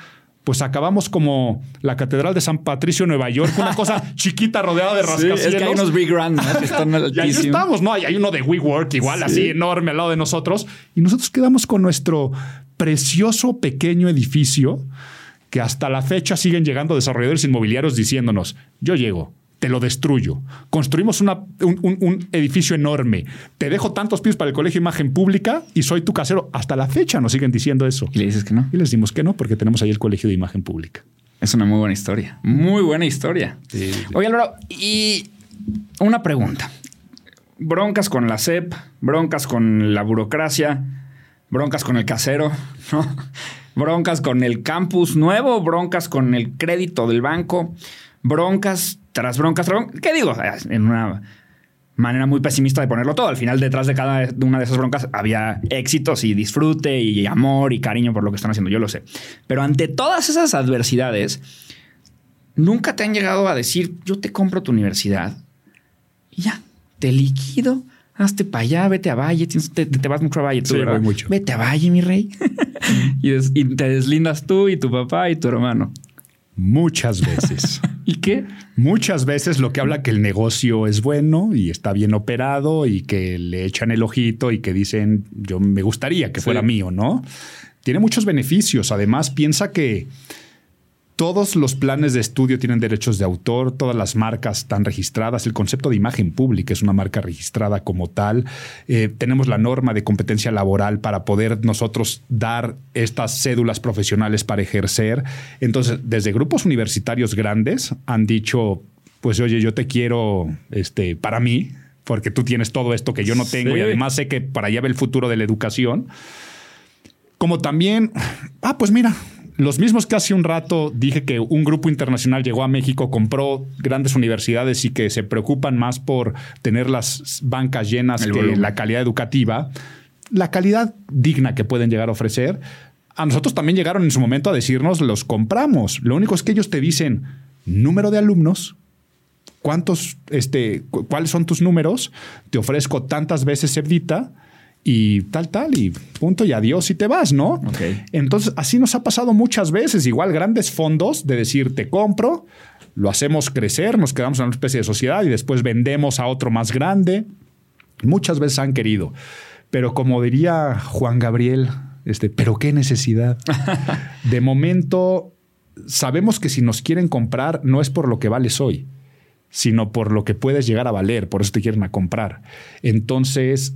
pues acabamos como la Catedral de San Patricio, Nueva York, una cosa chiquita rodeada de rascacielos. Sí, es que hay unos Big Grand que están y ahí estamos, ¿no? Hay, uno de WeWork igual, así enorme al lado de nosotros. Y nosotros quedamos con nuestro precioso pequeño edificio que hasta la fecha siguen llegando desarrolladores inmobiliarios diciéndonos, yo llego, te lo destruyo. Construimos un, edificio enorme. Te dejo tantos pisos para el colegio de imagen pública y soy tu casero. Hasta la fecha nos siguen diciendo eso. Y le dices que no. Y les dimos que no, porque tenemos ahí el colegio de imagen pública. Es una muy buena historia. Muy buena historia. Oye, Álvaro, y una pregunta. Broncas con la SEP, broncas con la burocracia, broncas con el casero. Broncas con el campus nuevo, broncas con el crédito del banco broncas tras broncas, ¿qué digo? En una manera muy pesimista de ponerlo todo. Al final, detrás de cada una de esas broncas había éxitos y disfrute y amor y cariño por lo que están haciendo, yo lo sé. Pero ante todas esas adversidades, nunca te han llegado a decir, yo te compro tu universidad y ya, te liquido. Hazte para allá, vete a Valle, te, vas mucho a Valle, tú, voy mucho. Vete a Valle, mi rey. y te deslindas tú y tu papá y tu hermano. Muchas veces. ¿Y qué? Muchas veces lo que habla que el negocio es bueno y está bien operado y que le echan el ojito y que dicen, yo me gustaría que fuera mío, ¿no? Tiene muchos beneficios. Además, piensa que todos los planes de estudio tienen derechos de autor, todas las marcas están registradas, el concepto de imagen pública es una marca registrada como tal, eh, tenemos la norma de competencia laboral para poder nosotros dar estas cédulas profesionales para ejercer. Entonces, desde grupos universitarios grandes han dicho, pues oye, yo te quiero este, para mí, porque tú tienes todo esto que yo no tengo y además sé que para allá va el futuro de la educación. Como también, ah, pues mira, los mismos que hace un rato dije que un grupo internacional llegó a México, compró grandes universidades y que se preocupan más por tener las bancas llenas que la calidad educativa, la calidad digna que pueden llegar a ofrecer. A nosotros también llegaron en su momento a decirnos, los compramos. Lo único es que ellos te dicen número de alumnos, cuántos, este, cuáles son tus números, te ofrezco tantas veces Evdita y tal, tal, y punto, y adiós y te vas, ¿no? Entonces, así nos ha pasado muchas veces, igual grandes fondos de decir, te compro, lo hacemos crecer, nos quedamos en una especie de sociedad y después vendemos a otro más grande. Muchas veces han querido, pero como diría Juan Gabriel, este, pero qué necesidad. de momento, sabemos que si nos quieren comprar no es por lo que vales hoy, sino por lo que puedes llegar a valer, por eso te quieren a comprar. Entonces,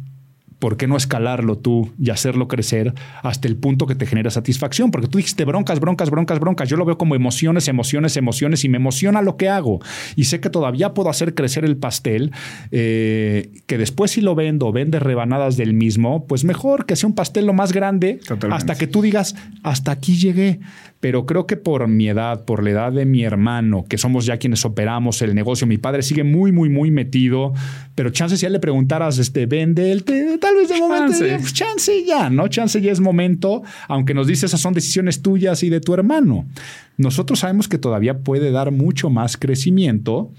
¿por qué no escalarlo tú y hacerlo crecer hasta el punto que te genera satisfacción? Porque tú dijiste broncas, broncas, broncas, broncas. Yo lo veo como emociones, emociones, emociones y me emociona lo que hago. Y sé que todavía puedo hacer crecer el pastel, eh, que después si lo vendo, vende rebanadas del mismo, pues mejor que sea un pastel lo más grande hasta que tú digas, hasta aquí llegué pero creo que por mi edad, por la edad de mi hermano, que somos ya quienes operamos el negocio, mi padre sigue muy, muy, muy metido, pero chance si ya le preguntaras, este, vende el, tal vez de momento, pues, chance ya, ¿no? Chance ya es momento, aunque nos dice esas son decisiones tuyas y de tu hermano. Nosotros sabemos que todavía puede dar mucho más crecimiento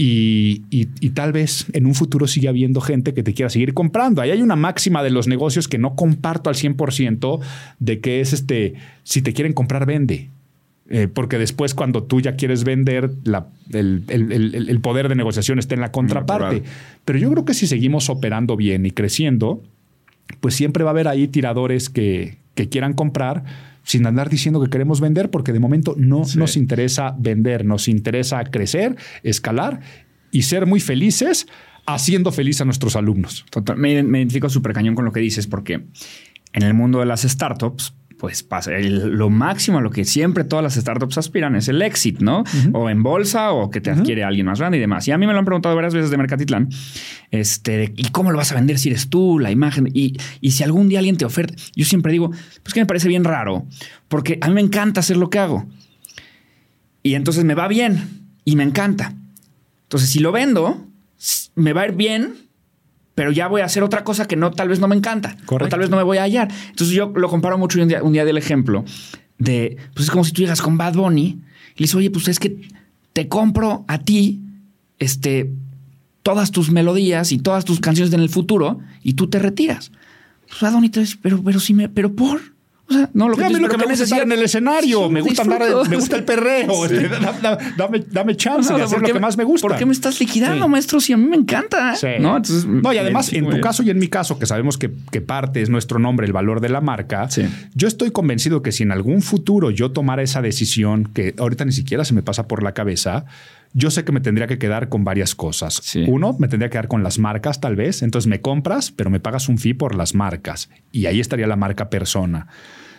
y, tal vez en un futuro siga habiendo gente que te quiera seguir comprando. Ahí hay una máxima de los negocios que no comparto al 100% de que es este, si te quieren comprar, vende. Eh, porque después cuando tú ya quieres vender, el, poder de negociación está en la contraparte. Pero yo creo que si seguimos operando bien y creciendo, pues siempre va a haber ahí tiradores que, que quieran comprar sin andar diciendo que queremos vender, porque de momento no nos interesa vender, nos interesa crecer, escalar y ser muy felices haciendo feliz a nuestros alumnos. Total, me, identifico súper cañón con lo que dices, porque en el mundo de las startups, pues pasa. lo máximo a lo que siempre todas las startups aspiran es el exit, ¿no? O en bolsa o que te adquiere alguien más grande y demás. Y a mí me lo han preguntado varias veces de Mercatitlán. Este, ¿y cómo lo vas a vender si eres tú, la imagen? Y, y si algún día alguien te oferta, yo siempre digo, pues que me parece bien raro, porque a mí me encanta hacer lo que hago. Y entonces me va bien y me encanta. Entonces, si lo vendo, me va a ir bien, pero ya voy a hacer otra cosa que no, tal vez no me encanta. O tal vez no me voy a hallar. Entonces yo lo comparo mucho un día, un día del ejemplo de, pues es como si tú llegas con Bad Bunny y le dices, oye, pues es que te compro a ti, este, todas tus melodías y todas tus canciones en el futuro y tú te retiras. Pues Bad Bunny te dice, pero, pero sí me, pero por. O sea, no, lo que, lo que me gusta estar en el escenario, me gusta andar, me gusta el perreo, este, dame, dame, chance de hacer lo que más me gusta. ¿Por qué me estás liquidando, maestro? Si a mí me encanta. ¿no? no, y además, en tu caso y en mi caso, que sabemos que, que, parte es nuestro nombre, el valor de la marca, yo estoy convencido que si en algún futuro yo tomara esa decisión, que ahorita ni siquiera se me pasa por la cabeza, yo sé que me tendría que quedar con varias cosas. Uno, me tendría que quedar con las marcas tal vez. Entonces me compras, pero me pagas un fee por las marcas. Y ahí estaría la marca persona.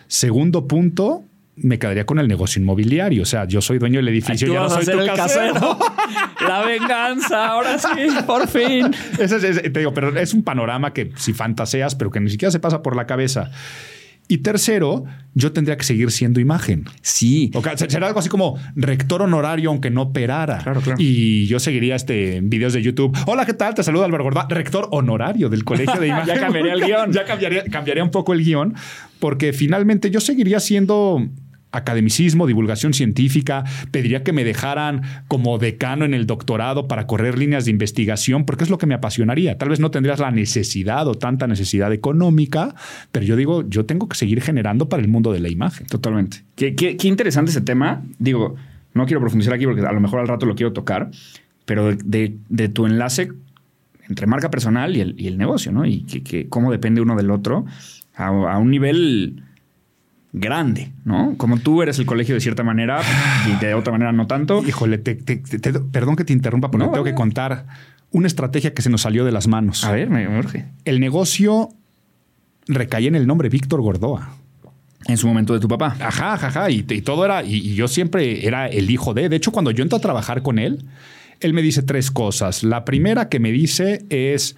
Segundo punto, me quedaría con el negocio inmobiliario. O sea, yo soy dueño del edificio, yo no soy tu casero. La venganza, ahora sí, por fin. te digo, pero es un panorama que si fantaseas, pero que ni siquiera se pasa por la cabeza. Y tercero, yo tendría que seguir siendo imagen. Sí. O será algo así como rector honorario, aunque no operara. Claro, claro. Y yo seguiría este videos de YouTube. Hola, ¿qué tal? Te saluda Álvaro Gorda, rector honorario del Colegio de Imagen. ya cambiaría el guion. ya cambiaría, cambiaría un poco el guion, porque finalmente yo seguiría siendo academicismo, divulgación científica, pediría que me dejaran como decano en el doctorado para correr líneas de investigación, porque es lo que me apasionaría. Tal vez no tendrías la necesidad o tanta necesidad económica, pero yo digo, yo tengo que seguir generando para el mundo de la imagen. Totalmente. Qué, qué, interesante ese tema. Digo, no quiero profundizar aquí porque a lo mejor al rato lo quiero tocar, pero de, de, tu enlace entre marca personal y el, y el negocio, ¿no? Y que, cómo depende uno del otro a, un nivel grande, ¿no? Como tú eres el colegio de cierta manera y de otra manera no tanto. Híjole, perdón que te interrumpa, pero tengo que contar una estrategia que se nos salió de las manos. A ver, me urge. El negocio recae en el nombre Víctor Gordoa. En su momento de tu papá. Ajá, ajá, Y, todo era, y, yo siempre era el hijo de. De hecho, cuando yo entro a trabajar con él, él me dice tres cosas. La primera que me dice es.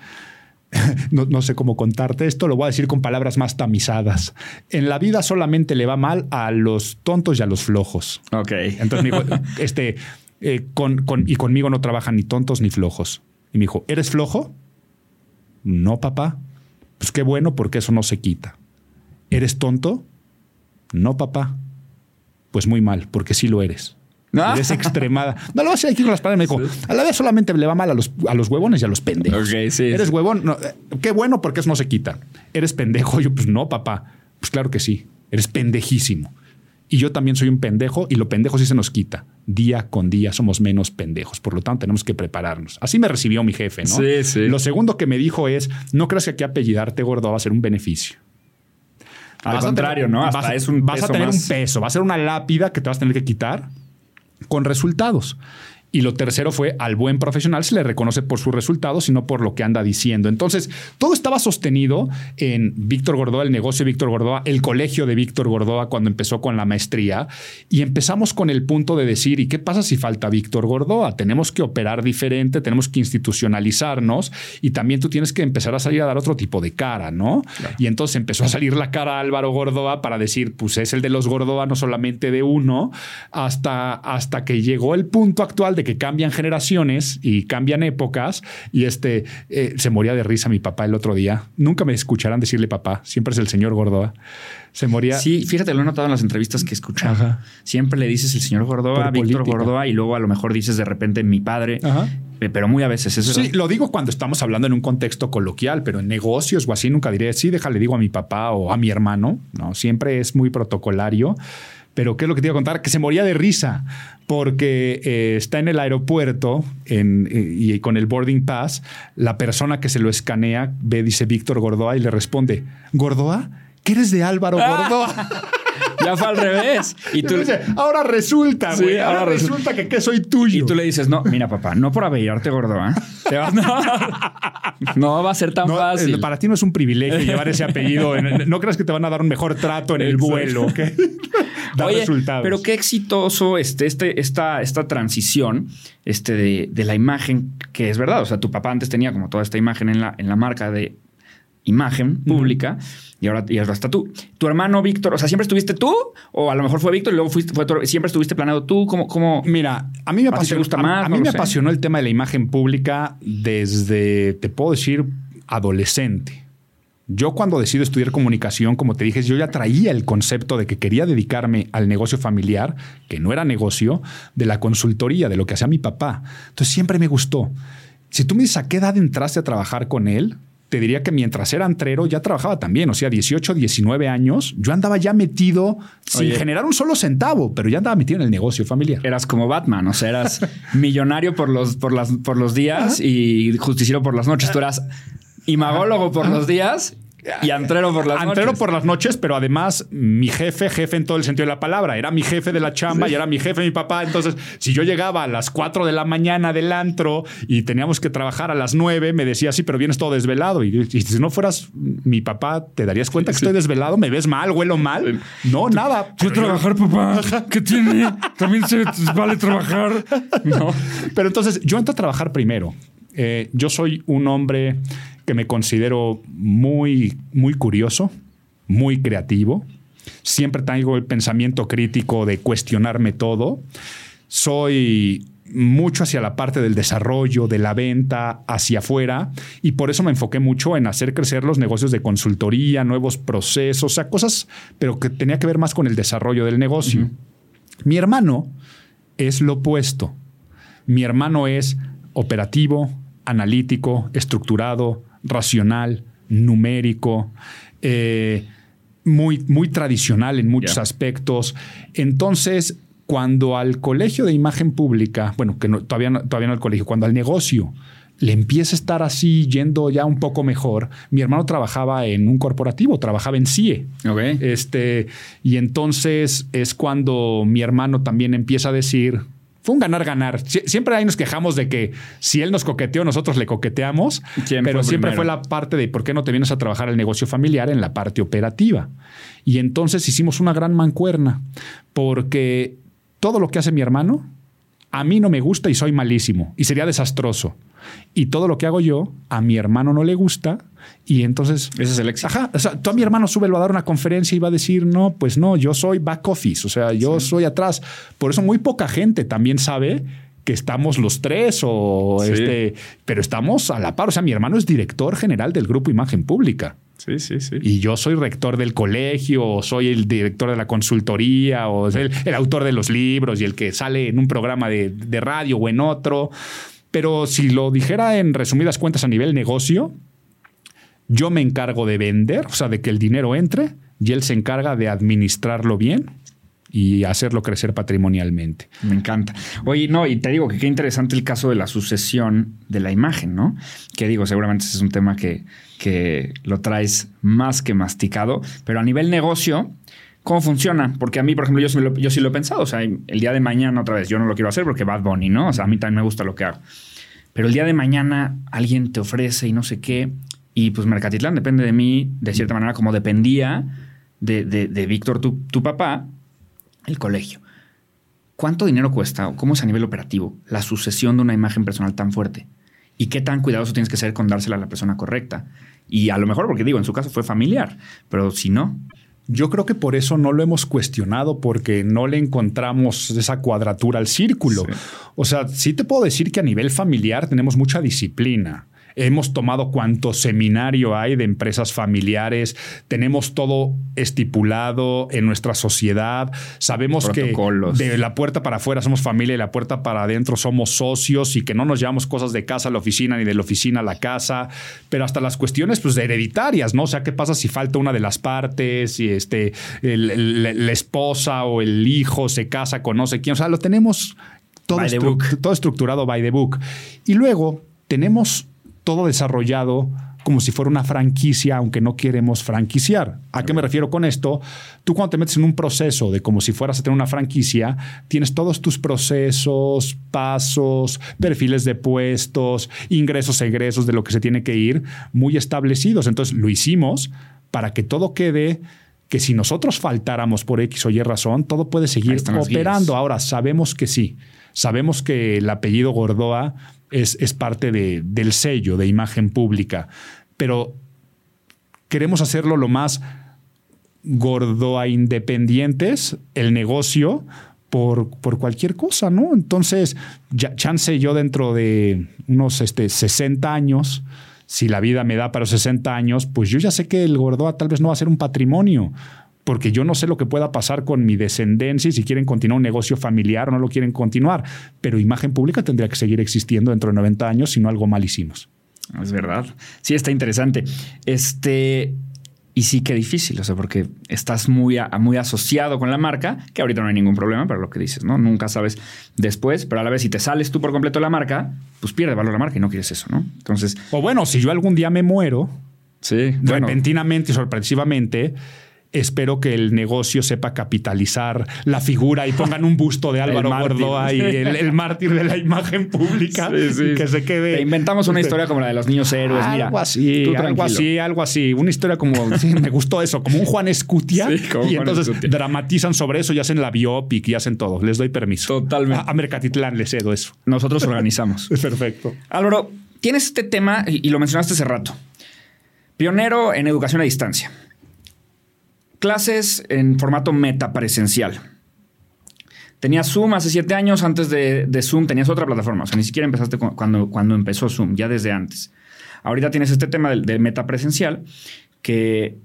No, sé cómo contarte esto, lo voy a decir con palabras más tamizadas. En la vida solamente le va mal a los tontos y a los flojos. Ok. Entonces me dijo, este, eh, con, y conmigo no trabajan ni tontos ni flojos. Y me dijo, ¿eres flojo? No, papá. Pues qué bueno porque eso no se quita. ¿Eres tonto? No, papá. Pues muy mal, porque sí lo eres. ¿No? Eres extremada. No lo vas a decir con las palabras. Me dijo, a la vez solamente le va mal a los, a los huevones y a los pendejos. sí, Eres huevón. Qué bueno porque eso no se quita. Eres pendejo. Yo, pues no, papá. Pues claro que sí. Eres pendejísimo. Y yo también soy un pendejo y lo pendejo sí se nos quita. Día con día somos menos pendejos. Por lo tanto, tenemos que prepararnos. Así me recibió mi jefe, ¿no? Sí, sí. Lo segundo que me dijo es, no creas que aquí apellidarte gordo va a ser un beneficio. Al contrario, ¿no? Hasta es un vas a tener un peso, va a ser una lápida que te vas a tener que quitar con resultados. Y lo tercero fue al buen profesional se le reconoce por sus resultados y no por lo que anda diciendo. Entonces, todo estaba sostenido en Víctor Gordoa, el negocio de Víctor Gordoa, el colegio de Víctor Gordoa cuando empezó con la maestría. Y empezamos con el punto de decir, ¿y qué pasa si falta Víctor Gordoa? Tenemos que operar diferente, tenemos que institucionalizarnos y también tú tienes que empezar a salir a dar otro tipo de cara, ¿no? Y entonces empezó a salir la cara a Álvaro Gordoa para decir, pues es el de los Gordoa, no solamente de uno, hasta, hasta que llegó el punto actual de que cambian generaciones y cambian épocas. Y este eh, se moría de risa mi papá el otro día. Nunca me escucharán decirle papá, siempre es el señor Gordoa. Se moría. Sí, fíjate, lo he notado en las entrevistas que he escuchado. Siempre le dices el señor Gordoa, Víctor Gordoa, y luego a lo mejor dices de repente mi padre. Eh, pero muy a veces eso. Sí, lo digo cuando estamos hablando en un contexto coloquial, pero en negocios o así nunca diré, sí, déjale, digo a mi papá o a mi hermano. No, siempre es muy protocolario. Pero ¿qué es lo que te iba a contar? Que se moría de risa porque eh, está en el aeropuerto en, eh, y con el boarding pass, la persona que se lo escanea ve, dice Víctor Gordoa y le responde, ¿Gordoa? ¿Qué eres de Álvaro Gordoa? ya fue al revés. Y tú dices, ahora resulta, güey. ahora, resulta, que, soy tuyo. Y tú le dices, no, mira, papá, no por avellarte gordo, ¿eh? no, va a ser tan eh, fácil. Para ti no es un privilegio llevar ese apellido. no creas que te van a dar un mejor trato en el vuelo, ¿ok? Oye, pero qué exitoso este, este, esta, esta transición este, de, de, la imagen, que es verdad. O sea, tu papá antes tenía como toda esta imagen en la, en la marca de imagen pública y ahora, y ahora está tú. Tu hermano Víctor, o sea, ¿siempre estuviste tú? O a lo mejor fue Víctor y luego fuiste, siempre estuviste planeado tú. ¿Cómo, cómo Mira, a mí me, apasionó, a, mí me apasionó el tema de la imagen pública desde, te puedo decir, adolescente. Yo cuando decido estudiar comunicación, como te dije, yo ya traía el concepto de que quería dedicarme al negocio familiar, que no era negocio, de la consultoría, de lo que hacía mi papá. Entonces siempre me gustó. Si tú me dices a qué edad entraste a trabajar con él, te diría que mientras era antrero ya trabajaba también, o sea, 18, 19 años, yo andaba ya metido sin generar un solo centavo, pero ya andaba metido en el negocio familiar. Eras como Batman, o sea, eras millonario por los, por las, por los días y justiciero por las noches. Tú eras imagólogo por los días y antrero por las antrero por las noches, pero además mi jefe, jefe en todo el sentido de la palabra, era mi jefe de la chamba y era mi jefe mi papá. Entonces, si yo llegaba a las 4 de la mañana del antro y teníamos que trabajar a las 9, me decía, sí, pero vienes todo desvelado. Y, si no fueras mi papá, ¿te darías cuenta que estoy desvelado? ¿Me ves mal? ¿Huelo mal? No, nada. Quiero trabajar, papá. ¿Qué tiene? También se vale trabajar. No. Pero entonces, yo entro a trabajar primero. Eh, yo soy un hombre que me considero muy, muy curioso, muy creativo. Siempre tengo el pensamiento crítico de cuestionarme todo. Soy mucho hacia la parte del desarrollo, de la venta, hacia afuera, y por eso me enfoqué mucho en hacer crecer los negocios de consultoría, nuevos procesos, o sea, cosas, pero que tenía que ver más con el desarrollo del negocio. Mi hermano es lo opuesto. Mi hermano es operativo, analítico, estructurado, racional, numérico, eh, muy, muy tradicional en muchos aspectos. Entonces, cuando al colegio de imagen pública, bueno, que todavía, no, todavía no al colegio, cuando al negocio le empieza a estar así yendo ya un poco mejor. Mi hermano trabajaba en un corporativo, trabajaba en CIE. Este, y entonces es cuando mi hermano también empieza a decir, fue un ganar-ganar. siempre ahí nos quejamos de que si él nos coqueteó, nosotros le coqueteamos, pero siempre fue la parte de por qué no te vienes a trabajar el negocio familiar en la parte operativa. Y entonces hicimos una gran mancuerna, porque todo lo que hace mi hermano, a mí no me gusta y soy malísimo, y sería desastroso. Y todo lo que hago yo, a mi hermano no le gusta y entonces... Ese es el éxito. Ajá. O sea, tú a mi hermano sube a dar una conferencia y va a decir, no, pues no, yo soy back office, o sea, yo soy atrás. Por eso muy poca gente también sabe que estamos los tres o este, pero estamos a la par. O sea, mi hermano es director general del grupo Imagen Pública. Sí, sí, sí. Y yo soy rector del colegio, o soy el director de la consultoría, o el, el, autor de los libros y el que sale en un programa de, de radio o en otro. Pero si lo dijera en resumidas cuentas a nivel negocio, yo me encargo de vender, o sea, de que el dinero entre, y él se encarga de administrarlo bien y hacerlo crecer patrimonialmente. Me encanta. Oye, no, y te digo que qué interesante el caso de la sucesión de la imagen, ¿no? Que digo, seguramente ese es un tema que, que lo traes más que masticado, pero a nivel negocio, ¿Cómo funciona? Porque a mí, por ejemplo, yo sí, lo, he pensado. O sea, el día de mañana, otra vez, yo no lo quiero hacer porque Bad Bunny, ¿no? O sea, a mí también me gusta lo que hago. Pero el día de mañana alguien te ofrece y no sé qué. Y pues Mercatitlán depende de mí, de cierta manera, como dependía de, de, Víctor, tu, tu papá, el colegio. ¿Cuánto dinero cuesta o cómo es a nivel operativo la sucesión de una imagen personal tan fuerte? ¿Y qué tan cuidadoso tienes que ser con dársela a la persona correcta? Y a lo mejor, porque digo, en su caso fue familiar, pero si no, yo creo que por eso no lo hemos cuestionado, porque no le encontramos esa cuadratura al círculo. O sea, sí te puedo decir que a nivel familiar tenemos mucha disciplina. Hemos tomado cuanto seminario hay de empresas familiares, tenemos todo estipulado en nuestra sociedad, sabemos que de la puerta para afuera somos familia y la puerta para adentro somos socios y que no nos llevamos cosas de casa a la oficina ni de la oficina a la casa, pero hasta las cuestiones pues hereditarias, ¿no? O sea, ¿qué pasa si falta una de las partes y este la esposa o el hijo se casa con no sé quién? O sea, lo tenemos todo, todo estructurado by the book. Y luego tenemos todo desarrollado como si fuera una franquicia, aunque no queremos franquiciar. ¿A qué me refiero con esto? Tú cuando te metes en un proceso de como si fueras a tener una franquicia, tienes todos tus procesos, pasos, perfiles de puestos, ingresos, egresos de lo que se tiene que ir muy establecidos. Entonces lo hicimos para que todo quede que si nosotros faltáramos por X o Y razón, todo puede seguir operando. Ahora, sabemos que sí. Sabemos que el apellido Gordoa es, es parte de, del sello de imagen pública, pero queremos hacerlo lo más Gordoa independientes, el negocio, por, por, cualquier cosa, ¿no? Entonces, ya, chance yo dentro de unos este, 60 años, si la vida me da para 60 años, pues yo ya sé que el Gordoa tal vez no va a ser un patrimonio, porque yo no sé lo que pueda pasar con mi descendencia y si quieren continuar un negocio familiar o no lo quieren continuar, pero imagen pública tendría que seguir existiendo dentro de 90 años, si no algo mal hicimos. Es verdad. Sí, está interesante. Este, y sí que difícil, o sea, porque estás muy, muy asociado con la marca, que ahorita no hay ningún problema, pero lo que dices, ¿no? Nunca sabes después, pero a la vez si te sales tú por completo de la marca, pues pierde valor la marca y no quieres eso, ¿no? Entonces... O bueno, si yo algún día me muero, sí, repentinamente y sorpresivamente, espero que el negocio sepa capitalizar la figura y pongan un busto de Álvaro Gordo ahí, el, mártir de la imagen pública, y que se quede. Te inventamos una historia como la de los niños héroes, mira. Algo así, algo así, algo así. Una historia como, me gustó eso, como un Juan Escutia. y entonces dramatizan sobre eso y hacen la biopic y hacen todo. Les doy permiso. Totalmente. A, Mercatitlán les cedo eso. Nosotros organizamos. perfecto. Álvaro, tienes este tema y lo mencionaste hace rato. Pionero en educación a distancia. Clases en formato meta presencial. Tenías Zoom hace siete años, antes de, Zoom tenías otra plataforma. O sea, ni siquiera empezaste cuando, cuando empezó Zoom, ya desde antes. Ahorita tienes este tema de, meta presencial que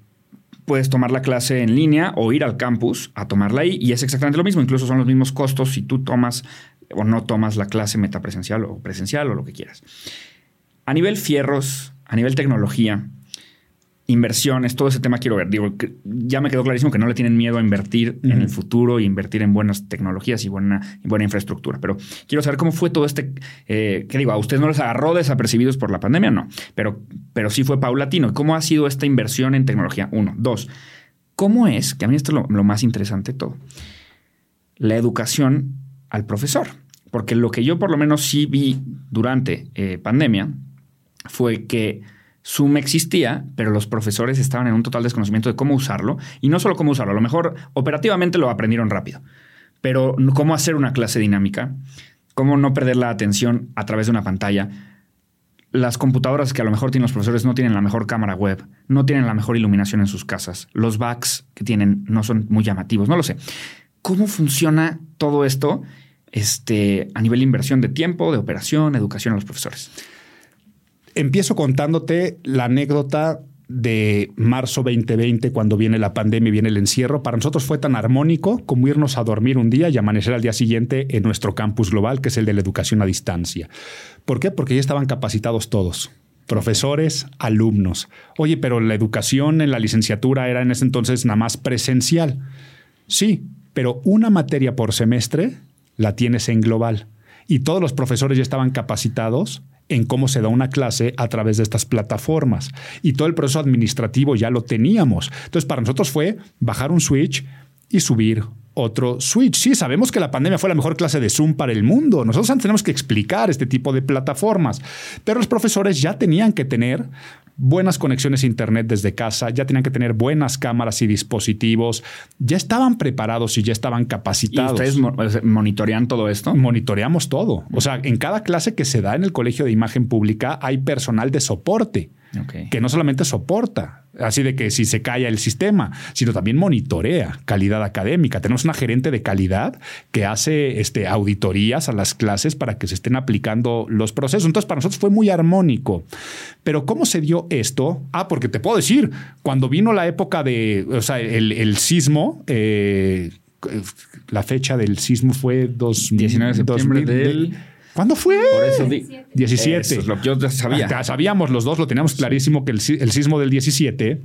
puedes tomar la clase en línea o ir al campus a tomarla ahí y es exactamente lo mismo. Incluso son los mismos costos si tú tomas o no tomas la clase meta presencial o presencial o lo que quieras. A nivel fierros, a nivel tecnología, inversiones, todo ese tema quiero ver. Digo, ya me quedó clarísimo que no le tienen miedo a invertir en el futuro y invertir en buenas tecnologías y buena, buena infraestructura. Pero quiero saber cómo fue todo este, eh, ¿qué digo? ¿A ustedes no les agarró desapercibidos por la pandemia? No, pero, pero sí fue paulatino. ¿Cómo ha sido esta inversión en tecnología? Uno. Dos, ¿cómo es, que a mí esto es lo, más interesante de todo, la educación al profesor? Porque lo que yo por lo menos sí vi durante eh, pandemia fue que Zoom existía, pero los profesores estaban en un total desconocimiento de cómo usarlo. Y no solo cómo usarlo, a lo mejor operativamente lo aprendieron rápido, pero cómo hacer una clase dinámica, cómo no perder la atención a través de una pantalla. Las computadoras que a lo mejor tienen los profesores no tienen la mejor cámara web, no tienen la mejor iluminación en sus casas, los backs que tienen no son muy llamativos, no lo sé. ¿Cómo funciona todo esto este, a nivel de inversión de tiempo, de operación, educación a los profesores? Empiezo contándote la anécdota de marzo 2020, cuando viene la pandemia y viene el encierro, para nosotros fue tan armónico como irnos a dormir un día y amanecer al día siguiente en nuestro campus global, que es el de la educación a distancia. ¿Por qué? Porque ya estaban capacitados todos. Profesores, alumnos. Oye, pero la educación en la licenciatura era en ese entonces nada más presencial. Sí, pero una materia por semestre la tienes en global. Y todos los profesores ya estaban capacitados en cómo se da una clase a través de estas plataformas. Y todo el proceso administrativo ya lo teníamos. Entonces, para nosotros fue bajar un switch y subir otro switch. Sí, sabemos que la pandemia fue la mejor clase de Zoom para el mundo. Nosotros tenemos que explicar este tipo de plataformas. Pero los profesores ya tenían que tener buenas conexiones a Internet desde casa, ya tenían que tener buenas cámaras y dispositivos, ya estaban preparados y ya estaban capacitados. ¿Y ustedes monitorean todo esto? Monitoreamos todo. O sea, en cada clase que se da en el Colegio de Imagen Pública hay personal de soporte que no solamente soporta, así de que si se calla el sistema, sino también monitorea calidad académica. Tenemos una gerente de calidad que hace este, auditorías a las clases para que se estén aplicando los procesos. Entonces, para nosotros fue muy armónico. Pero ¿cómo se dio esto? Ah, porque te puedo decir, cuando vino la época de, o sea, el, sismo, eh, la fecha del sismo fue 19 de septiembre del... ¿Cuándo fue? Por eso 17. lo que yo sabía. sabíamos los dos, lo teníamos clarísimo que el, sismo del 17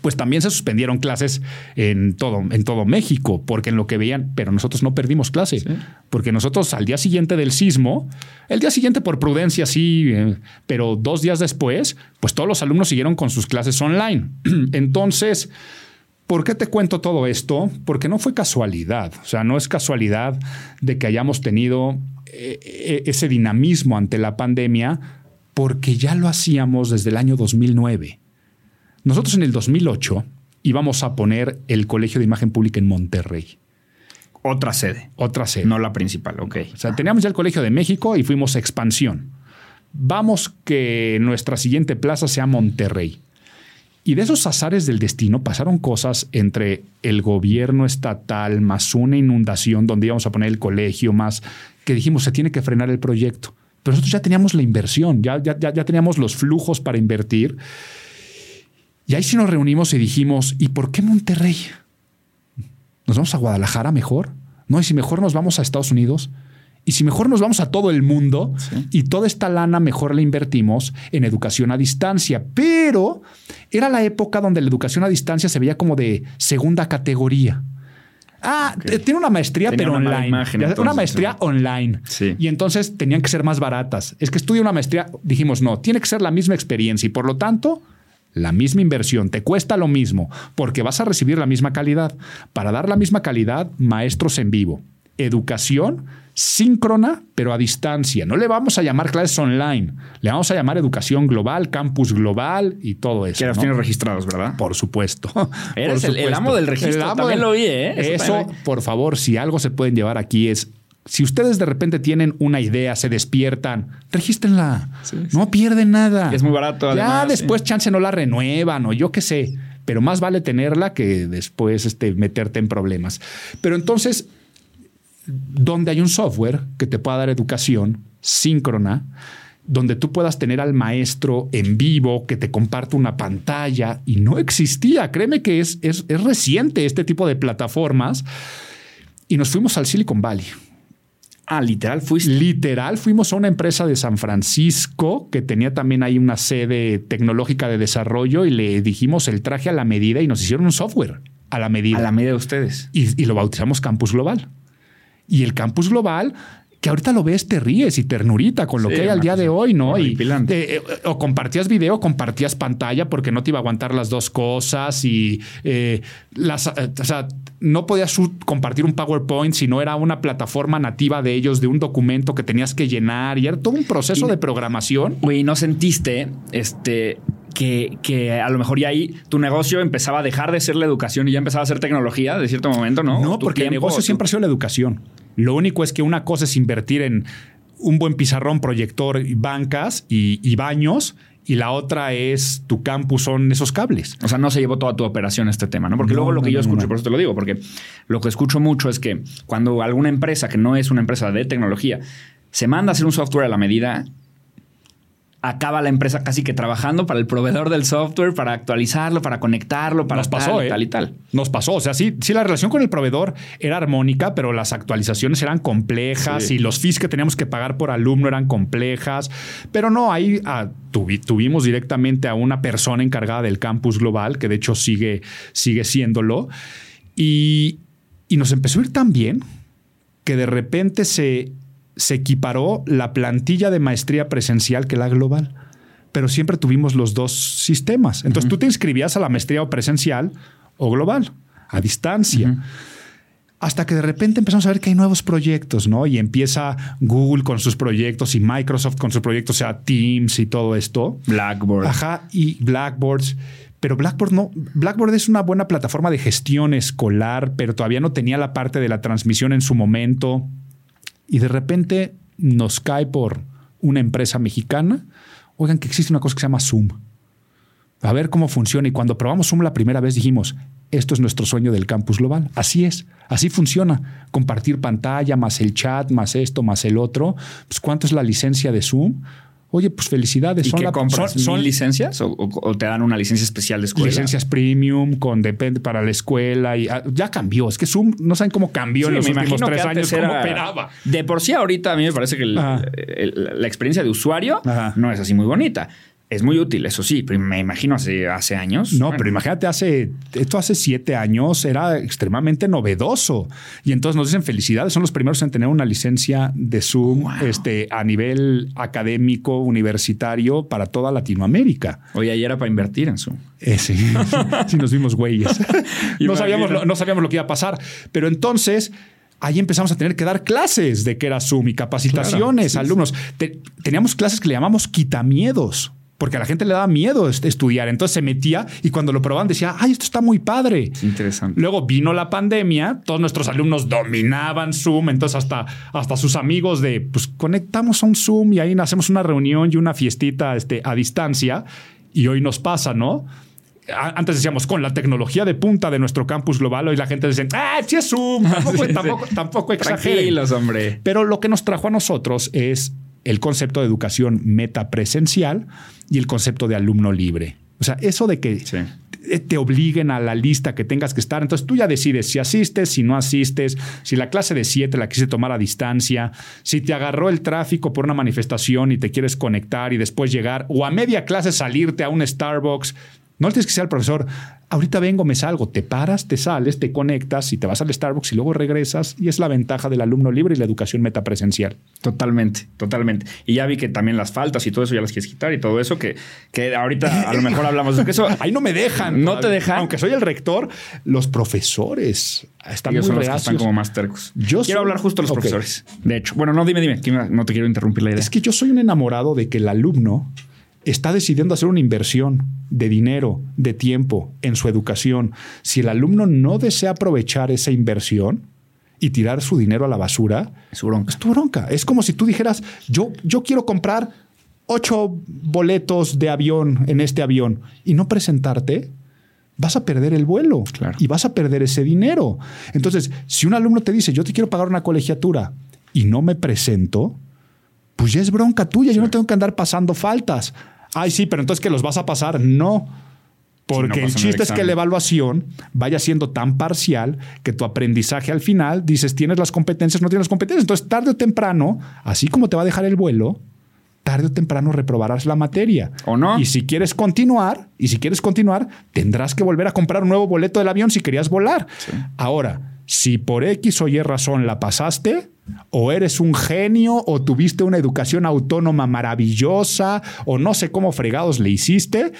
pues también se suspendieron clases en todo, en todo México, porque en lo que veían, pero nosotros no perdimos clase, porque nosotros al día siguiente del sismo, el día siguiente por prudencia sí, eh, pero dos días después, pues todos los alumnos siguieron con sus clases online. Entonces, ¿Por qué te cuento todo esto? Porque no fue casualidad. O sea, no es casualidad de que hayamos tenido eh, eh, ese dinamismo ante la pandemia, porque ya lo hacíamos desde el año 2009. Nosotros en el 2008 íbamos a poner el Colegio de Imagen Pública en Monterrey. Otra sede. Otra sede. No la principal, ok. O sea, teníamos ya el Colegio de México y fuimos a expansión. Vamos que nuestra siguiente plaza sea Monterrey. Y de esos azares del destino pasaron cosas entre el gobierno estatal más una inundación donde íbamos a poner el colegio, más que dijimos se tiene que frenar el proyecto. Pero nosotros ya teníamos la inversión, ya, ya, ya, teníamos los flujos para invertir. Y ahí sí nos reunimos y dijimos, ¿y por qué Monterrey? ¿Nos vamos a Guadalajara mejor? No, y si mejor nos vamos a Estados Unidos. Y si mejor nos vamos a todo el mundo y toda esta lana mejor la invertimos en educación a distancia. Pero era la época donde la educación a distancia se veía como de segunda categoría. Ah, tiene una maestría, pero online. una maestría online. Y entonces tenían que ser más baratas. Es que estudia una maestría, dijimos, no, tiene que ser la misma experiencia y por lo tanto, la misma inversión. Te cuesta lo mismo porque vas a recibir la misma calidad. Para dar la misma calidad, maestros en vivo. Educación síncrona, pero a distancia. No le vamos a llamar clases online, le vamos a llamar educación global, campus global y todo eso. Que los tienes registrados, ¿verdad? Por supuesto. Eres El, amo del registro. También lo oí, ¿eh? Eso, por favor, si algo se pueden llevar aquí es si ustedes de repente tienen una idea, se despiertan, regístrenla. No pierden nada. Es muy barato. ya después chance no la renuevan o yo qué sé. Pero más vale tenerla que después este, meterte en problemas. Pero entonces, donde hay un software que te pueda dar educación síncrona, donde tú puedas tener al maestro en vivo, que te comparte una pantalla, y no existía. Créeme que es, es, reciente este tipo de plataformas. Y nos fuimos al Silicon Valley. Ah, literal fuiste. Literal, fuimos a una empresa de San Francisco que tenía también ahí una sede tecnológica de desarrollo y le dijimos el traje a la medida y nos hicieron un software a la medida. A la medida de ustedes. y lo bautizamos Campus Global. Y el campus global que ahorita lo ves, te ríes y ternurita con lo que hay al día de hoy, ¿no? Y, eh, o compartías video, compartías pantalla porque no te iba a aguantar las dos cosas y eh, las, eh, o sea, no podías compartir un PowerPoint si no era una plataforma nativa de ellos, de un documento que tenías que llenar y era todo un proceso de programación. Güey, ¿no sentiste este que, que, a lo mejor ya ahí tu negocio empezaba a dejar de ser la educación y ya empezaba a ser tecnología de cierto momento, ¿no? No, porque el negocio siempre ha sido la educación. Lo único es que una cosa es invertir en un buen pizarrón, proyector, bancas y, baños. Y la otra es tu campus, son esos cables. O sea, no se llevó toda tu operación este tema, ¿no? Porque luego lo que yo escucho, por eso te lo digo, porque lo que escucho mucho es que cuando alguna empresa que no es una empresa de tecnología se manda a hacer un software a la medida, acaba la empresa casi que trabajando para el proveedor del software, para actualizarlo, para conectarlo, para Nos pasó, tal, y ¿eh? tal Nos pasó. O sea, sí, sí, la relación con el proveedor era armónica, pero las actualizaciones eran complejas y los fees que teníamos que pagar por alumno eran complejas. Pero no, ahí ah, tuvimos directamente a una persona encargada del campus global, que de hecho sigue, sigue siéndolo. Y, y nos empezó a ir tan bien que de repente se se equiparó la plantilla de maestría presencial que la global. Pero siempre tuvimos los dos sistemas. Entonces tú te inscribías a la maestría o presencial o global, a distancia. Hasta que de repente empezamos a ver que hay nuevos proyectos, ¿no? Y empieza Google con sus proyectos y Microsoft con sus proyectos, o sea, Teams y todo esto. Blackboard. Ajá, y Blackboards. Pero Blackboard no. Blackboard es una buena plataforma de gestión escolar, pero todavía no tenía la parte de la transmisión en su momento y de repente nos cae por una empresa mexicana, oigan que existe una cosa que se llama Zoom. A ver cómo funciona. Y cuando probamos Zoom la primera vez dijimos, esto es nuestro sueño del campus global. Así es, así funciona. Compartir pantalla, más el chat, más esto, más el otro. Pues, ¿cuánto es la licencia de Zoom? Oye, pues felicidades. ¿Y son qué compras? Son, licencias o, te dan una licencia especial de escuela? Licencias premium con depende para la escuela y ah, ya cambió. Es que Zoom no saben cómo cambió en los últimos tres años, cómo operaba. De por sí ahorita a mí me parece que la experiencia de usuario no es así muy bonita. Es muy útil, eso sí, pero me imagino hace, hace años. No, Bueno, pero imagínate, hace esto hace siete años era extremadamente novedoso. Y entonces nos dicen felicidades, son los primeros en tener una licencia de Zoom este, a nivel académico, universitario para toda Latinoamérica. Oye, ayer era para invertir en su. Eh, sí, sí, nos vimos güeyes. no, sabíamos lo, no sabíamos lo que iba a pasar. Pero entonces ahí empezamos a tener que dar clases de qué era Zoom y capacitaciones alumnos. Te- teníamos clases que le llamamos quitamiedos. Porque a la gente le daba miedo est- estudiar. Entonces se metía y cuando lo probaban decía, ay, esto está muy padre. Interesante. Luego vino la pandemia, todos nuestros alumnos dominaban Zoom, entonces hasta, hasta sus amigos de, pues conectamos a un Zoom y ahí hacemos una reunión y una fiestita este, a distancia. Y hoy nos pasa, ¿no? Antes decíamos, con la tecnología de punta de nuestro campus global, hoy la gente dice, ah, sí es Zoom, tampoco, Sí, sí. tampoco, tampoco exageren. Tranquilos, hombre. Pero lo que nos trajo a nosotros es el concepto de educación metapresencial y el concepto de alumno libre. O sea, eso de que Sí. te- te obliguen a la lista que tengas que estar. Entonces tú ya decides si asistes, si no asistes, si la clase de 7 la quise tomar a distancia, si te agarró el tráfico por una manifestación y te quieres conectar y después llegar, o a media clase salirte a un Starbucks. No le tienes que ser al profesor, ahorita vengo, me salgo, te paras, te sales, te conectas y te vas al Starbucks y luego regresas. Y es la ventaja del alumno libre y la educación metapresencial. Totalmente, totalmente. Y ya vi que también las faltas y todo eso ya las quieres quitar y todo eso que, que ahorita a lo mejor hablamos de que eso. Ahí no me dejan. ¿No te dejan? Aunque soy el rector, los profesores están Ellos muy son los que están como más tercos. Yo Quiero soy- hablar justo de los profesores. De hecho, bueno, no, dime, dime, no te quiero interrumpir la idea. Es que yo soy un enamorado de que el alumno está decidiendo hacer una inversión de dinero, de tiempo en su educación. Si el alumno no desea aprovechar esa inversión y tirar su dinero a la basura, Es su bronca. es tu bronca. Es como si tú dijeras, yo, yo quiero comprar ocho boletos de avión en este avión y no presentarte, vas a perder el vuelo Claro. y vas a perder ese dinero. Entonces, si un alumno te dice, yo te quiero pagar una colegiatura y no me presento, pues ya es bronca tuya. Yo no tengo que andar pasando faltas. Ay, sí, pero entonces que los vas a pasar. No. Porque no el chiste es que la evaluación vaya siendo tan parcial que tu aprendizaje al final dices, tienes las competencias, no tienes las competencias. Entonces, tarde o temprano, así como te va a dejar el vuelo, tarde o temprano reprobarás la materia. ¿O no? Y si quieres continuar, y si quieres continuar, tendrás que volver a comprar un nuevo boleto del avión si querías volar. Ahora, si por X o Y razón la pasaste, o eres un genio, o tuviste una educación autónoma maravillosa, o no sé cómo fregados le hiciste,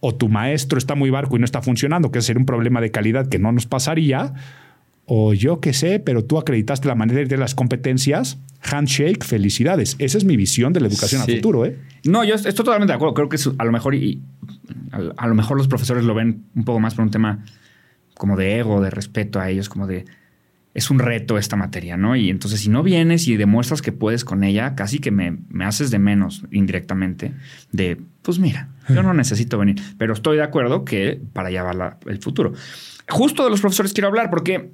o tu maestro está muy barco y no está funcionando, que sería un problema de calidad que no nos pasaría, o yo qué sé, pero tú acreditaste la manera de las competencias, handshake, felicidades. Esa es mi visión de la educación Sí. a futuro, ¿eh? No, yo estoy totalmente de acuerdo. Creo que a lo mejor y, a, a lo mejor los profesores lo ven un poco más por un tema como de ego, de respeto a ellos, como de es un reto esta materia, ¿no? Y entonces si no vienes y demuestras que puedes con ella, casi que me, me haces de menos indirectamente de, pues mira, yo no necesito venir, pero estoy de acuerdo que para allá va la- el futuro. Justo de los profesores quiero hablar porque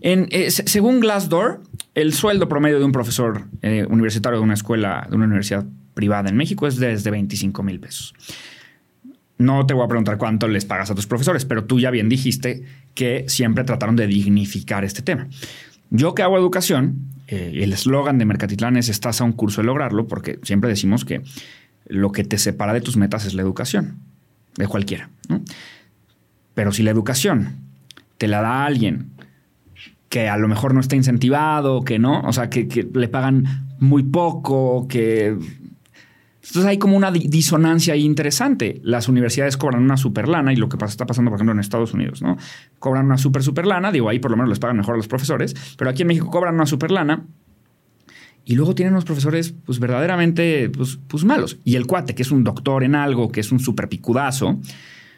en, eh, se- según Glassdoor, el sueldo promedio de un profesor eh, universitario de una escuela, de una universidad privada en México es desde 25 mil pesos. No te voy a preguntar cuánto les pagas a tus profesores, pero tú ya bien dijiste que siempre trataron de dignificar este tema. Yo que hago educación, eh, el eslogan de Mercatitlán es estás a un curso de lograrlo, porque siempre decimos que lo que te separa de tus metas es la educación, de cualquiera. Pero si la educación te la da alguien que a lo mejor no está incentivado, que no, o sea, que le pagan muy poco, que... Entonces hay como una di- disonancia interesante. Las universidades cobran una super lana y lo que pasa, está pasando, por ejemplo, en Estados Unidos, ¿no? Cobran una super, super lana, digo, ahí por lo menos les pagan mejor a los profesores, pero aquí en México cobran una super lana y luego tienen unos profesores, pues verdaderamente, pues, pues malos. Y el cuate, que es un doctor en algo, que es un super picudazo,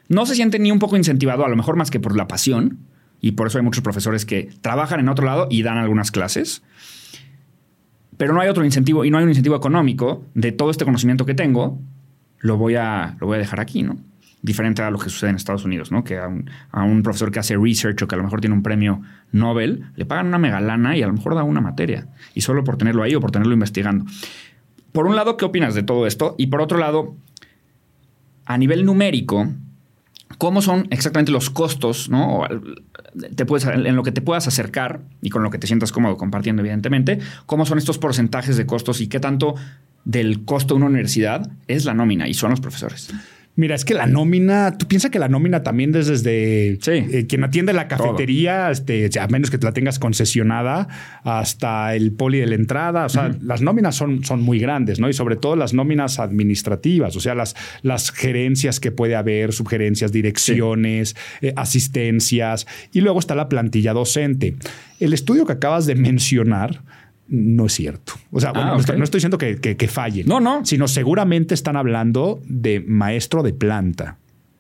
no se siente ni un poco incentivado, a lo mejor más que por la pasión, y por eso hay muchos profesores que trabajan en otro lado y dan algunas clases. Pero no hay otro incentivo y no hay un incentivo económico de todo este conocimiento que tengo, lo voy a, lo voy a dejar aquí, ¿no? Diferente a lo que sucede en Estados Unidos, ¿no? Que a un, a un profesor que hace research o que a lo mejor tiene un premio Nobel, le pagan una megalana y a lo mejor da una materia. Y solo por tenerlo ahí o por tenerlo investigando. Por un lado, ¿qué opinas de todo esto? Y por otro lado, a nivel numérico, cómo son exactamente los costos, ¿no? Te puedes, en lo que te puedas acercar y con lo que te sientas cómodo compartiendo, evidentemente, cómo son estos porcentajes de costos y qué tanto del costo de una universidad es la nómina y son los profesores. Mira, es que la nómina, tú piensas que la nómina también desde, desde Sí. eh, quien atiende la cafetería, este, a menos que te la tengas concesionada, hasta el poli de la entrada. O sea, las nóminas son, son muy grandes, ¿no? Y sobre todo las nóminas administrativas, o sea, las, las gerencias que puede haber, subgerencias, direcciones, eh, asistencias. Y luego está la plantilla docente. El estudio que acabas de mencionar. No es cierto. O sea, Ah, bueno, no, estoy, no estoy diciendo que, que, que fallen. No, no. Sino seguramente están hablando de maestro de planta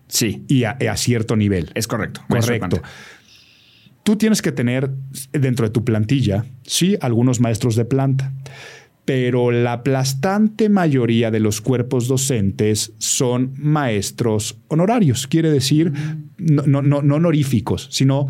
Sí, y a, a cierto nivel. es correcto. Correcto. Tú tienes que tener dentro de tu plantilla, sí, algunos maestros de planta, pero la aplastante mayoría de los cuerpos docentes son maestros honorarios, quiere decir, no, no, no, no honoríficos, sino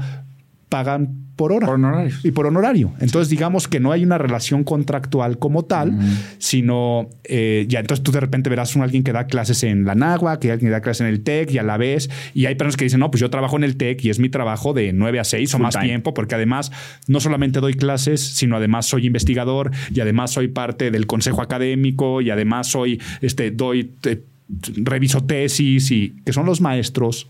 pagan por hora. Por honorarios. Y por honorario. Entonces, digamos que no hay una relación contractual como tal, sino eh, ya entonces tú de repente verás un alguien que da clases en la NAGUA, que alguien que da clases en el TEC y a la vez, y hay personas que dicen, no, pues yo trabajo en el TEC y es mi trabajo de 9 a 6 o Full más time. tiempo, porque además no solamente doy clases, sino además soy investigador y además soy parte del consejo académico y además soy, este, doy, reviso tesis y que son los maestros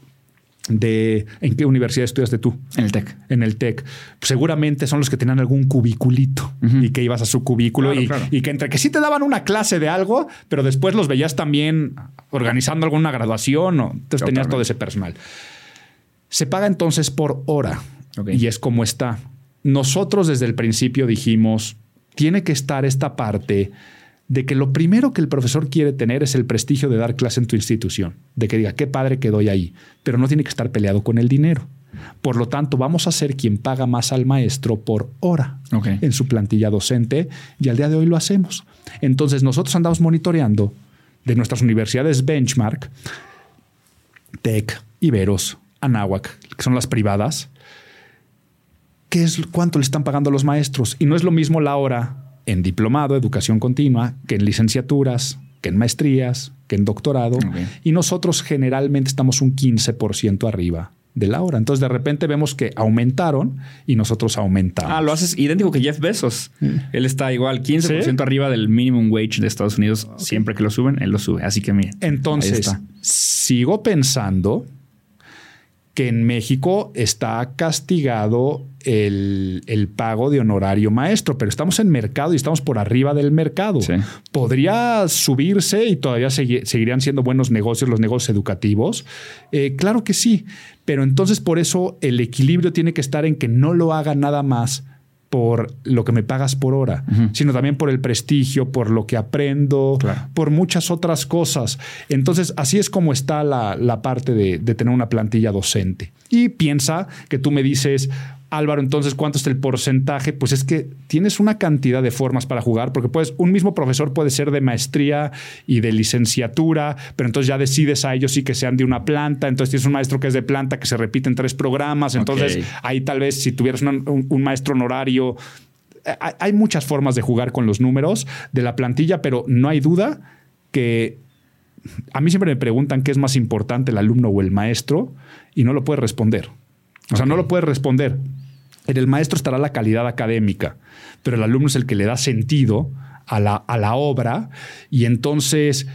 de en qué universidad estudiaste tú En el TEC. en el TEC, seguramente son los que tenían algún cubiculito y que ibas a su cubículo Claro, y, claro. y que entre que sí te daban una clase de algo, pero después los veías también organizando alguna graduación o entonces tenías todo ese personal. Se paga entonces por hora y es como está. Nosotros desde el principio dijimos, tiene que estar esta parte de que lo primero que el profesor quiere tener es el prestigio de dar clase en tu institución, de que diga, qué padre que doy ahí, pero no tiene que estar peleado con el dinero. Por lo tanto, vamos a ser quien paga más al maestro por hora en su plantilla docente y al día de hoy lo hacemos. Entonces, nosotros andamos monitoreando de nuestras universidades benchmark, TEC, Iberos, Anáhuac, que son las privadas, qué es cuánto le están pagando a los maestros. Y no es lo mismo la hora en diplomado, educación continua, que en licenciaturas, que en maestrías, que en doctorado. Y nosotros generalmente estamos un 15% arriba de la hora. Entonces de repente vemos que aumentaron y nosotros aumentamos. Ah, lo haces idéntico que Jeff Bezos. Él está igual 15% ¿Sí? arriba del minimum wage de Estados Unidos. Siempre que lo suben, él lo sube. Así que miren. ahí Entonces, sigo pensando que en México está castigado el, el pago de honorario maestro, pero estamos en mercado y estamos por arriba del mercado. Sí. Podría subirse y todavía segui- seguirían siendo buenos negocios los negocios educativos. Eh, claro que sí, pero entonces por eso el equilibrio tiene que estar en que no lo haga nada más por lo que me pagas por hora, sino también por el prestigio, por lo que aprendo, Claro. por muchas otras cosas. Entonces, así es como está la, la parte de, de tener una plantilla docente. Y piensa que tú me dices, Álvaro, entonces, ¿cuánto es el porcentaje? Pues es que tienes una cantidad de formas para jugar, porque puedes, un mismo profesor puede ser de maestría y de licenciatura, pero entonces ya decides a ellos sí que sean de una planta, entonces tienes un maestro que es de planta que se repite en tres programas, entonces ahí tal vez si tuvieras una- un, un maestro honorario, hay- hay muchas formas de jugar con los números de la plantilla, pero no hay duda que a mí siempre me preguntan qué es más importante, el alumno o el maestro, y no lo puedes responder. O sea, no lo puedes responder. En el maestro estará la calidad académica, pero el alumno es el que le da sentido a la, a la obra y entonces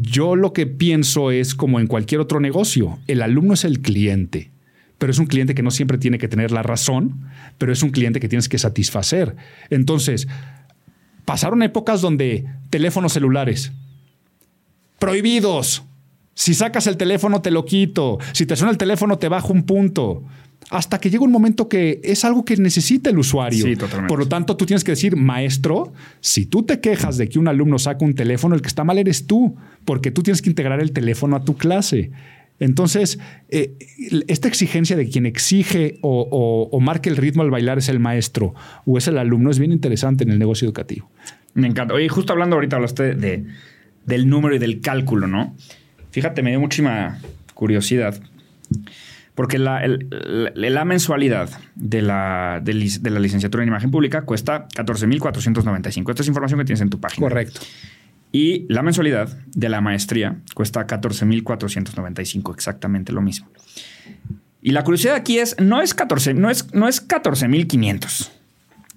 yo lo que pienso es como en cualquier otro negocio, el alumno es el cliente, pero es un cliente que no siempre tiene que tener la razón, pero es un cliente que tienes que satisfacer. Entonces, pasaron épocas donde teléfonos celulares prohibidos. Si sacas el teléfono te lo quito, si te suena el teléfono te bajo un punto. Hasta que llega un momento que es algo que necesita el usuario. Sí, totalmente. Por lo tanto, tú tienes que decir, maestro, si tú te quejas de que un alumno saca un teléfono, el que está mal eres tú, porque tú tienes que integrar el teléfono a tu clase. Entonces, eh, esta exigencia de quien exige o, o- o marca el ritmo al bailar es el maestro o es el alumno es bien interesante en el negocio educativo. Me encanta. Oye, justo hablando ahorita hablaste de, del número y del cálculo, ¿no? Fíjate, me dio muchísima curiosidad. Porque la, el- la- la mensualidad de la, de, lic- de la licenciatura en imagen pública cuesta 14.495. Esta es información que tienes en tu página. Correcto. Y la mensualidad de la maestría cuesta 14.495, exactamente lo mismo. Y la curiosidad aquí es, no es 14, no es, no es 14.500.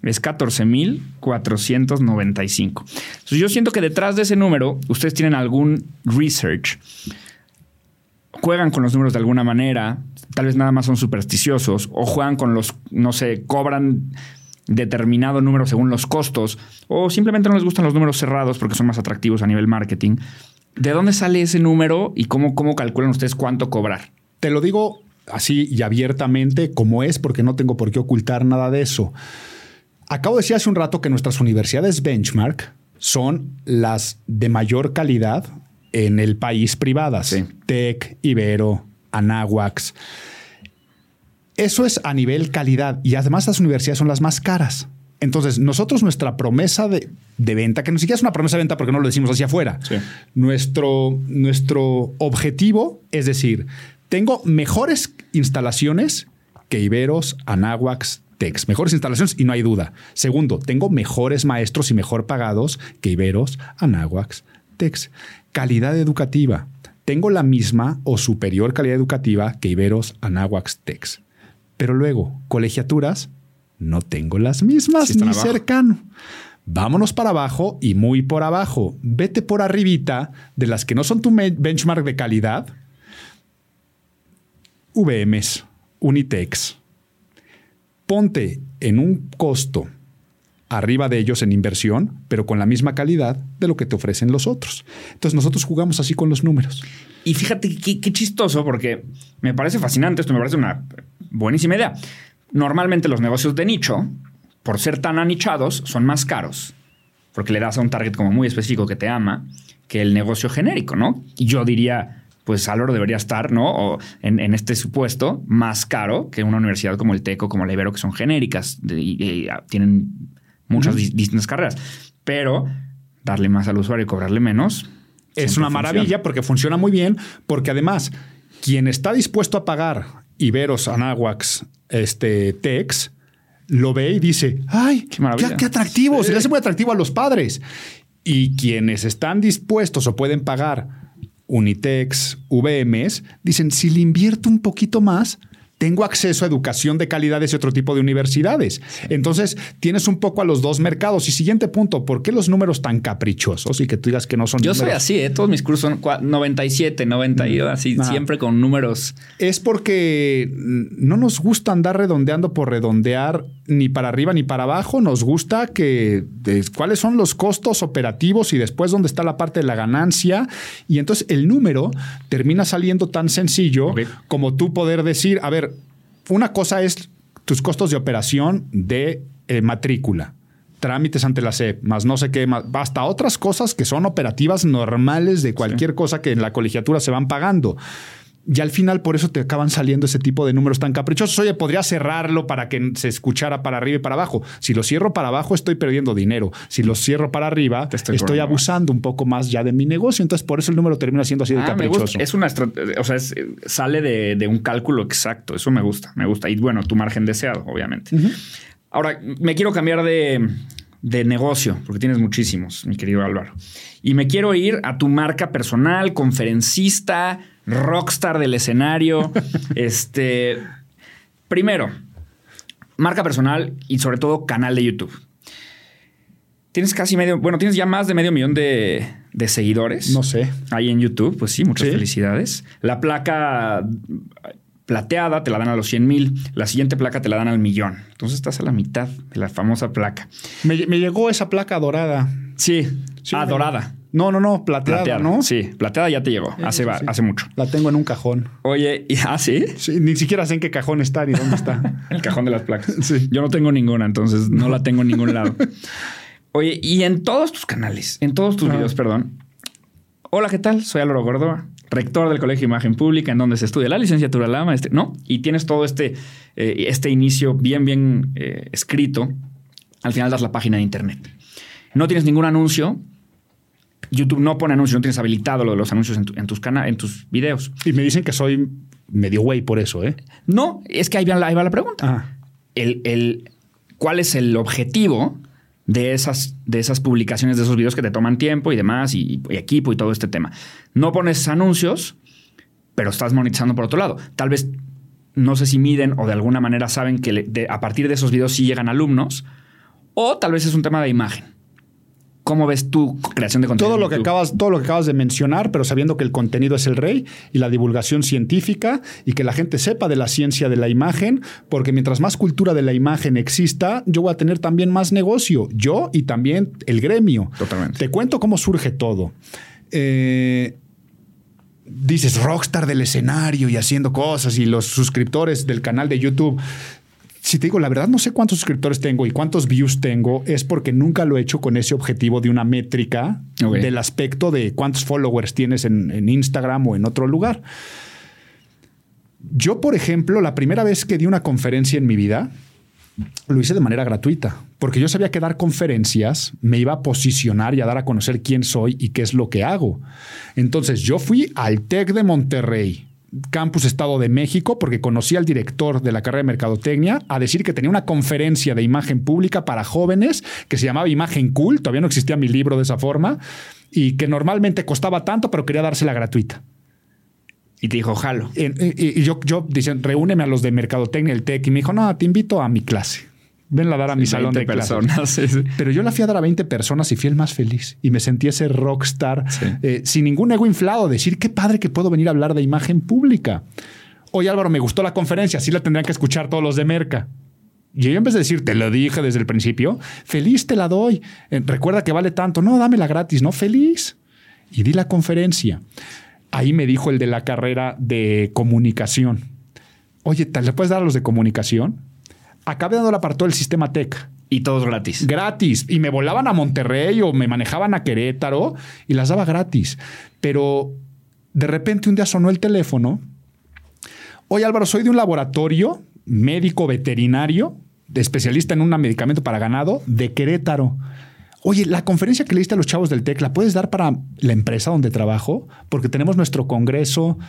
es 14,495. Entonces yo siento que detrás de ese número ustedes tienen algún research. Juegan con los números de alguna manera, tal vez nada más son supersticiosos, o juegan con los, no sé, cobran determinado número según los costos, o simplemente no les gustan los números cerrados porque son más atractivos a nivel marketing. ¿De dónde sale ese número y cómo, cómo calculan ustedes cuánto cobrar? Te lo digo así y abiertamente como es, porque no tengo por qué ocultar nada de eso. Acabo de decir hace un rato que nuestras universidades benchmark son las de mayor calidad en el país privadas. Sí. TEC, Ibero, Anáhuax. Eso es a nivel calidad y además las universidades son las más caras. Entonces, nosotros nuestra promesa de, de venta, que ni siquiera es una promesa de venta porque no lo decimos hacia afuera, Sí. nuestro, nuestro objetivo es decir, tengo mejores instalaciones que Iberos, Anáhuax, Tex. Mejores instalaciones y no hay duda. Segundo, tengo mejores maestros y mejor pagados que Iberos, Anáhuax, Tex. Calidad educativa. Tengo la misma o superior calidad educativa que Iberos, Anáhuax, Tex. Pero luego, colegiaturas, no tengo las mismas Sí, ni abajo. cercano. Vámonos para abajo y muy por abajo. Vete por arribita de las que no son tu benchmark de calidad. VMs, Unitex. Ponte en un costo arriba de ellos en inversión, pero con la misma calidad de lo que te ofrecen los otros. Entonces nosotros jugamos así con los números. Y fíjate qué, chistoso, porque me parece fascinante, esto me parece una buenísima idea. Normalmente los negocios de nicho, por ser tan anichados, son más caros, porque le das a un target como muy específico que te ama, que el negocio genérico, ¿no? Y yo diría, pues Álvaro debería estar, ¿no? O en, este supuesto, más caro que una universidad como el TECO, como la Ibero, que son genéricas y, ah, tienen muchas dis- distintas carreras. Pero darle más al usuario y cobrarle menos. Es una funciona. maravilla porque funciona muy bien, porque además, quien está dispuesto a pagar Iberos, Anáhuax, este, Tex, lo ve y dice, ay, Qué qué, maravilla. qué atractivo, se le hace muy atractivo a los padres. Y quienes están dispuestos o pueden pagar Unitex, VMs, dicen, si le invierto un poquito más, tengo acceso a educación de calidad de ese otro tipo de universidades. Entonces, tienes un poco a los dos mercados. Y siguiente punto, ¿por qué los números tan caprichosos y que tú digas que no son Yo soy así, ¿eh? todos mis cursos son cua- 97, 90, y así, Ajá. siempre con números. es porque no nos gusta andar redondeando por redondear ni para arriba ni para abajo. Nos gusta que cuáles son los costos operativos y después dónde está la parte de la ganancia. Y entonces el número termina saliendo tan sencillo como tú poder decir, a ver, una cosa es tus costos de operación de eh, matrícula. Trámites ante la SEP, más no sé qué, más, hasta otras cosas que son operativas normales de cualquier cosa que en la colegiatura se van pagando. Y al final por eso te acaban saliendo ese tipo de números tan caprichosos. Oye, podría cerrarlo para que se escuchara para arriba y para abajo. Si lo cierro para abajo estoy perdiendo dinero. Si lo cierro para arriba estoy abusando un poco más ya de mi negocio. Entonces por eso el número termina siendo así de Ah, caprichoso. Es una estrategia, o sea, es- sale de, de un cálculo exacto. Eso me gusta, me gusta. Y bueno, tu margen deseado, obviamente. Ahora, me quiero cambiar de, de negocio, porque tienes muchísimos, mi querido Álvaro. Y me quiero ir a tu marca personal, conferencista, rockstar del escenario. este. Primero, marca personal y sobre todo canal de YouTube. Tienes casi medio, bueno, tienes ya más de medio millón de, de seguidores. No sé. Ahí en YouTube, pues sí, muchas Sí. felicidades. La placa plateada te la dan a los 100 mil, la siguiente placa te la dan al millón. Entonces estás a la mitad de la famosa placa. Me, me llegó esa placa dorada. Sí, Sí, ah, dorada. No, no, no, plateada, Plateada, ¿no? Sí, plateada ya te llegó, hace, sí, hace mucho. La tengo en un cajón. Oye, y- ah, sí, Sí, ni siquiera sé en qué cajón está ni dónde está. el cajón de las placas. Sí. Yo no tengo ninguna, entonces no la tengo en ningún lado. Oye, y en todos tus canales, en todos tus Ah. videos, perdón. Hola, ¿qué tal? Soy Álvaro Gordoa, rector del Colegio de Imagen Pública, en donde se estudia la licenciatura, la maestría, ¿no? Y tienes todo este, eh, este inicio bien, bien eh, escrito. Al final das la página de internet. No tienes ningún anuncio. YouTube no pone anuncios, no tienes habilitado lo de los anuncios en, tu- en tus cana en tus videos. Y me dicen que soy medio güey por eso, ¿eh? No, es que ahí va la, ahí va la pregunta. Ah. el, el- cuál es el objetivo de esas, de esas publicaciones, de esos videos que te toman tiempo y demás, y, y equipo y todo este tema. No pones anuncios, pero estás monetizando por otro lado. Tal vez no sé si miden o de alguna manera saben que le- de- a partir de esos videos sí llegan alumnos, O tal vez es un tema de imagen. ¿Cómo ves tu creación de contenido? Todo lo, que acabas, todo lo que acabas de mencionar, pero sabiendo que el contenido es el rey y la divulgación científica y que la gente sepa de la ciencia de la imagen, porque mientras más cultura de la imagen exista, yo voy a tener también más negocio, yo y también el gremio. Totalmente. Te cuento cómo surge todo. Eh, dices rockstar del escenario y haciendo cosas y los suscriptores del canal de YouTube. Si te digo la verdad, no sé cuántos suscriptores tengo y cuántos views tengo, es porque nunca lo he hecho con ese objetivo de una métrica del aspecto de cuántos followers tienes en, en Instagram o en otro lugar. Yo, por ejemplo, la primera vez que di una conferencia en mi vida, lo hice de manera gratuita, porque yo sabía que dar conferencias me iba a posicionar y a dar a conocer quién soy y qué es lo que hago. Entonces yo fui al TEC de Monterrey, Campus Estado de México, porque conocí al director de la carrera de Mercadotecnia a decir que tenía una conferencia de imagen pública para jóvenes que se llamaba Imagen Cool, todavía no existía mi libro de esa forma, y que normalmente costaba tanto, pero quería dársela gratuita. Y te dijo, jalo. Y yo, yo dicen, reúneme a los de Mercadotecnia, el TEC, y me dijo, no, te invito a mi clase. Ven a dar a mi salón 20 de personas. sí, sí. Pero yo la fui a dar a 20 personas y fui el más feliz. Y me sentí ese rockstar eh, sin ningún ego inflado. Decir, qué padre que puedo venir a hablar de imagen pública. Oye Álvaro, me gustó la conferencia. Así la tendrían que escuchar todos los de Merca. Y yo en vez de decir, te lo dije desde el principio, feliz te la doy. Eh, recuerda que vale tanto. No, dámela gratis. No, feliz. Y di la conferencia. Ahí me dijo el de la carrera de comunicación. Oye, ¿te le puedes dar a los de comunicación? Acabé dándola para todo el sistema TEC Y todos gratis. gratis y me volaban a Monterrey o me manejaban a Querétaro y las daba gratis. Pero de repente un día sonó el teléfono. Oye Álvaro, soy de un laboratorio médico veterinario, de especialista en un medicamento para ganado de Querétaro. Oye, la conferencia que le diste a los chavos del TEC, ¿la puedes dar para la empresa donde trabajo? Porque tenemos nuestro congreso.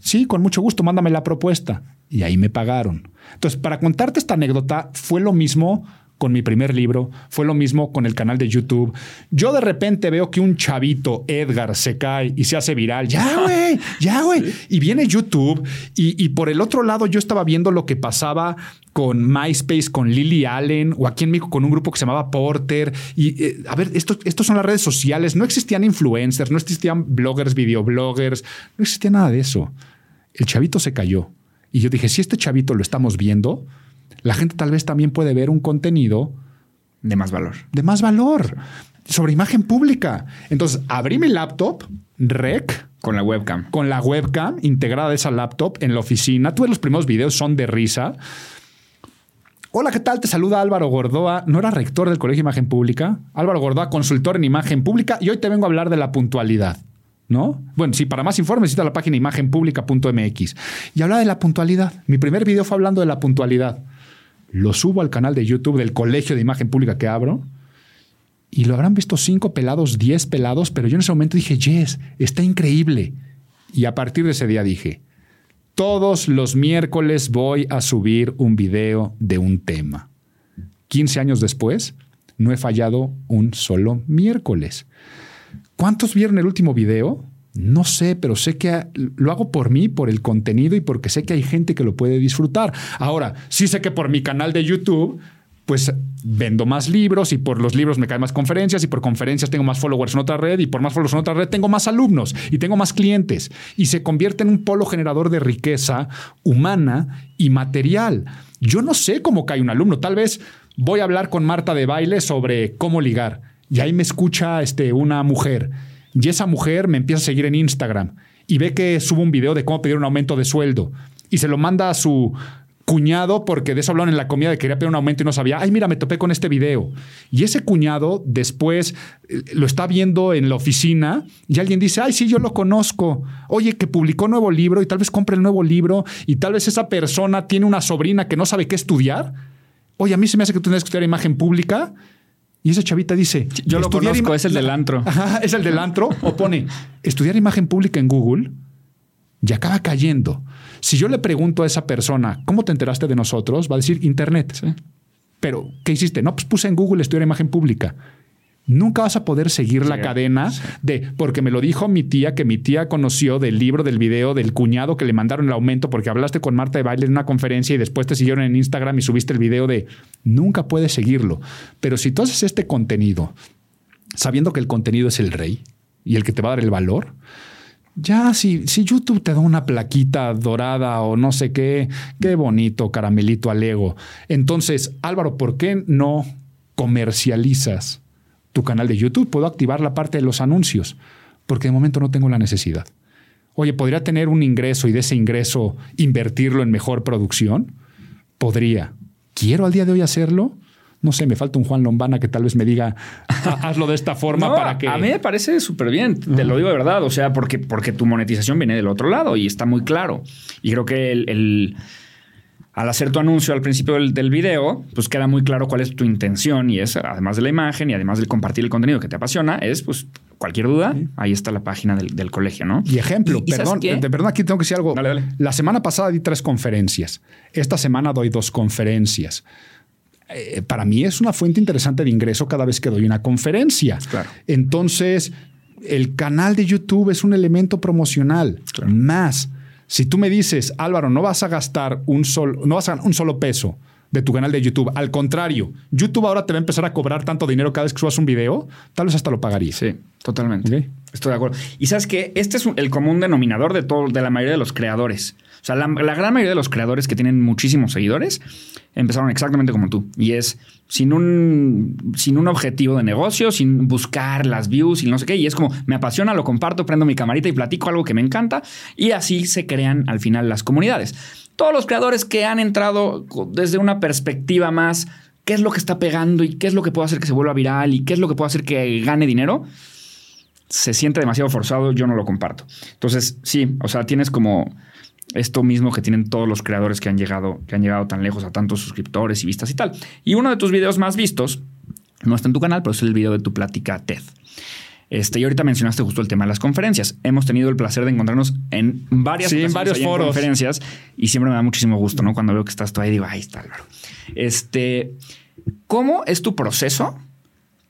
Sí, con mucho gusto, mándame la propuesta. Y ahí me pagaron. Entonces, para contarte esta anécdota, fue lo mismo con mi primer libro, fue lo mismo con el canal de YouTube. Yo de repente veo que un chavito, Edgar, se cae y se hace viral. Ya, güey, ya, güey. Y viene YouTube y, y por el otro lado yo estaba viendo lo que pasaba con MySpace, con Lily Allen o aquí en México con un grupo que se llamaba Porter. Y eh, a ver, esto, estos son las redes sociales. No existían influencers, no existían bloggers, videobloggers, no existía nada de eso. El chavito se cayó. Y yo dije, si este chavito lo estamos viendo, la gente tal vez también puede ver un contenido De más valor. de más valor sobre imagen pública. Entonces abrí mi laptop, rec, Con la webcam. con la webcam integrada a esa laptop en la oficina. Tuve los primeros videos, son de risa. Hola, ¿qué tal? Te saluda Álvaro Gordoa. ¿No era rector del Colegio de Imagen Pública? Álvaro Gordoa, consultor en imagen pública. Y hoy te vengo a hablar de la puntualidad. ¿No? Bueno, sí, para más informes visita la página imagenpublica.mx. Y hablaba de la puntualidad. Mi primer video fue hablando de la puntualidad. Lo subo al canal de YouTube del Colegio de Imagen Pública que abro. Y lo habrán visto cinco pelados, diez pelados, pero yo en ese momento dije, yes, está increíble. Y a partir de ese día dije, todos los miércoles voy a subir un video de un tema. 15 años después, no he fallado un solo miércoles. ¿Cuántos vieron el último video? No sé, pero sé que lo hago por mí, por el contenido y porque sé que hay gente que lo puede disfrutar. Ahora, sí sé que por mi canal de YouTube, pues vendo más libros y por los libros me caen más conferencias y por conferencias tengo más followers en otra red y por más followers en otra red tengo más alumnos y tengo más clientes y se convierte en un polo generador de riqueza humana y material. Yo no sé cómo cae un alumno, tal vez voy a hablar con Marta de baile sobre cómo ligar y ahí me escucha este, una mujer y esa mujer me empieza a seguir en Instagram y ve que subo un video de cómo pedir un aumento de sueldo y se lo manda a su cuñado porque de eso hablaron en la comida de que quería pedir un aumento y no sabía, ay mira, me topé con este video. Y ese cuñado después eh, lo está viendo en la oficina y alguien dice, ay sí, yo lo conozco. Oye, que publicó nuevo libro y tal vez compre el nuevo libro y tal vez esa persona tiene una sobrina que no sabe qué estudiar. Oye, a mí se me hace que tú tienes que estudiar imagen pública. Y esa chavita dice, Yo lo "Estudiar conozco, es el del antro. Ajá, es el del antro. O pone estudiar imagen pública en Google y acaba cayendo. Si yo le pregunto a esa persona, ¿cómo te enteraste de nosotros? Va a decir Internet. Pero, ¿qué hiciste? No, pues puse en Google estudiar imagen pública. Nunca vas a poder seguir la cadena de porque me lo dijo mi tía, que mi tía conoció del libro, del video, del cuñado que le mandaron el aumento porque hablaste con Marta de baile en una conferencia y después te siguieron en Instagram y subiste el video de nunca puedes seguirlo. Pero si tú haces este contenido sabiendo que el contenido es el rey y el que te va a dar el valor, ya si, si YouTube te da una plaquita dorada o no sé qué, qué bonito caramelito al ego. Entonces, Álvaro, ¿por qué no comercializas? Tu canal de YouTube, puedo activar la parte de los anuncios, porque de momento no tengo la necesidad. Oye, ¿podría tener un ingreso y de ese ingreso invertirlo en mejor producción? Podría. ¿Quiero al día de hoy hacerlo? No sé, me falta un Juan Lombana que tal vez me diga, hazlo de esta forma para que... A mí me parece súper bien, te lo digo de verdad, o sea, porque, porque tu monetización viene del otro lado y está muy claro. Y creo que el al hacer tu anuncio al principio del, video, pues queda muy claro cuál es tu intención y es, además de la imagen y además de compartir el contenido que te apasiona, es pues cualquier duda, ahí está la página del, colegio, ¿no? Y ejemplo, perdón, perdón, aquí tengo que decir algo. La semana pasada di tres conferencias. Esta semana doy dos conferencias. Eh, para mí es una fuente interesante de ingreso cada vez que doy una conferencia. Claro. Entonces, el canal de YouTube es un elemento promocional. Más si tú me dices, Álvaro, no vas a gastar un solo, no vas a un solo peso de tu canal de YouTube. Al contrario, YouTube ahora te va a empezar a cobrar tanto dinero cada vez que subas un video, tal vez hasta lo pagaría. Sí, totalmente. Estoy de acuerdo. Y sabes que este es el común denominador de todo, de la mayoría de los creadores. O sea, la, gran mayoría de los creadores que tienen muchísimos seguidores empezaron exactamente como tú. Y es sin un, sin un objetivo de negocio, sin buscar las views y no sé qué. Y es como, me apasiona, lo comparto, prendo mi camarita y platico algo que me encanta. Y así se crean al final las comunidades. Todos los creadores que han entrado desde una perspectiva más, qué es lo que está pegando y qué es lo que puede hacer que se vuelva viral y qué es lo que puede hacer que gane dinero, se siente demasiado forzado, yo no lo comparto. Entonces, sí, o sea, tienes como esto mismo que tienen todos los creadores que han llegado, que han llegado tan lejos a tantos suscriptores y vistas y tal. Y uno de tus videos más vistos, no está en tu canal, pero es el video de tu plática TED. Este, y ahorita mencionaste justo el tema de las conferencias. Hemos tenido el placer de encontrarnos en varias en varios foros. conferencias y siempre me da muchísimo gusto, ¿no? Cuando veo que estás tú ahí, digo, ahí está Álvaro. Este, ¿cómo es tu proceso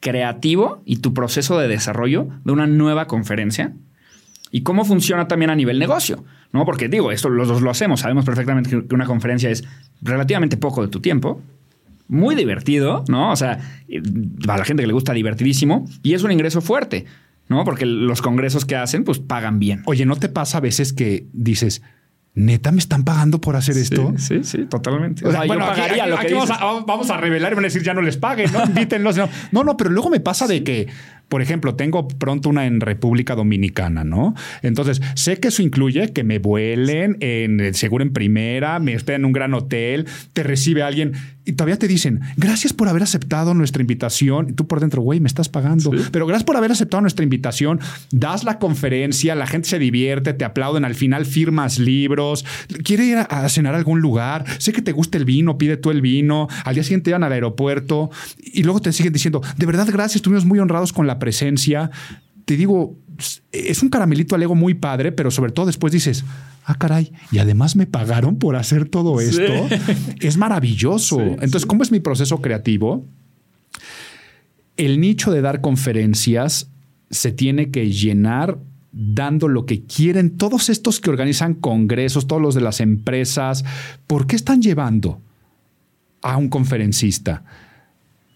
creativo y tu proceso de desarrollo de una nueva conferencia? ¿Y cómo funciona también a nivel negocio? ¿no? Porque digo, esto los dos lo hacemos, sabemos perfectamente que una conferencia es relativamente poco de tu tiempo, muy divertido, ¿no? O sea, a la gente que le gusta divertidísimo y es un ingreso fuerte, ¿no? Porque los congresos que hacen, pues pagan bien. Oye, ¿no te pasa a veces que dices, ¿Neta me están pagando por hacer esto? Sí, sí, totalmente. O sea, bueno, pagaría lo que vamos a, vamos a, revelar y van a decir ya no les paguen, ¿no? Invítenlos. No, no, pero luego me pasa de que por ejemplo, tengo pronto una en República Dominicana, ¿no? Entonces, sé que eso incluye que me vuelen en seguro en primera, me esperen en un gran hotel, te recibe alguien y todavía te dicen, gracias por haber aceptado nuestra invitación. Y tú por dentro, güey, me estás pagando. Pero gracias por haber aceptado nuestra invitación. Das la conferencia, la gente se divierte, te aplauden. Al final firmas libros. Quiere ir a, cenar a algún lugar. Sé que te gusta el vino, pide tú el vino. Al día siguiente van al aeropuerto y luego te siguen diciendo, de verdad, gracias, estuvimos muy honrados con la presencia. Te digo, es un caramelito al ego muy padre, pero sobre todo después dices, ah, caray, y además me pagaron por hacer todo esto. Es maravilloso. Entonces, ¿cómo es mi proceso creativo? El nicho de dar conferencias se tiene que llenar dando lo que quieren todos estos que organizan congresos, todos los de las empresas. ¿Por qué están llevando a un conferencista?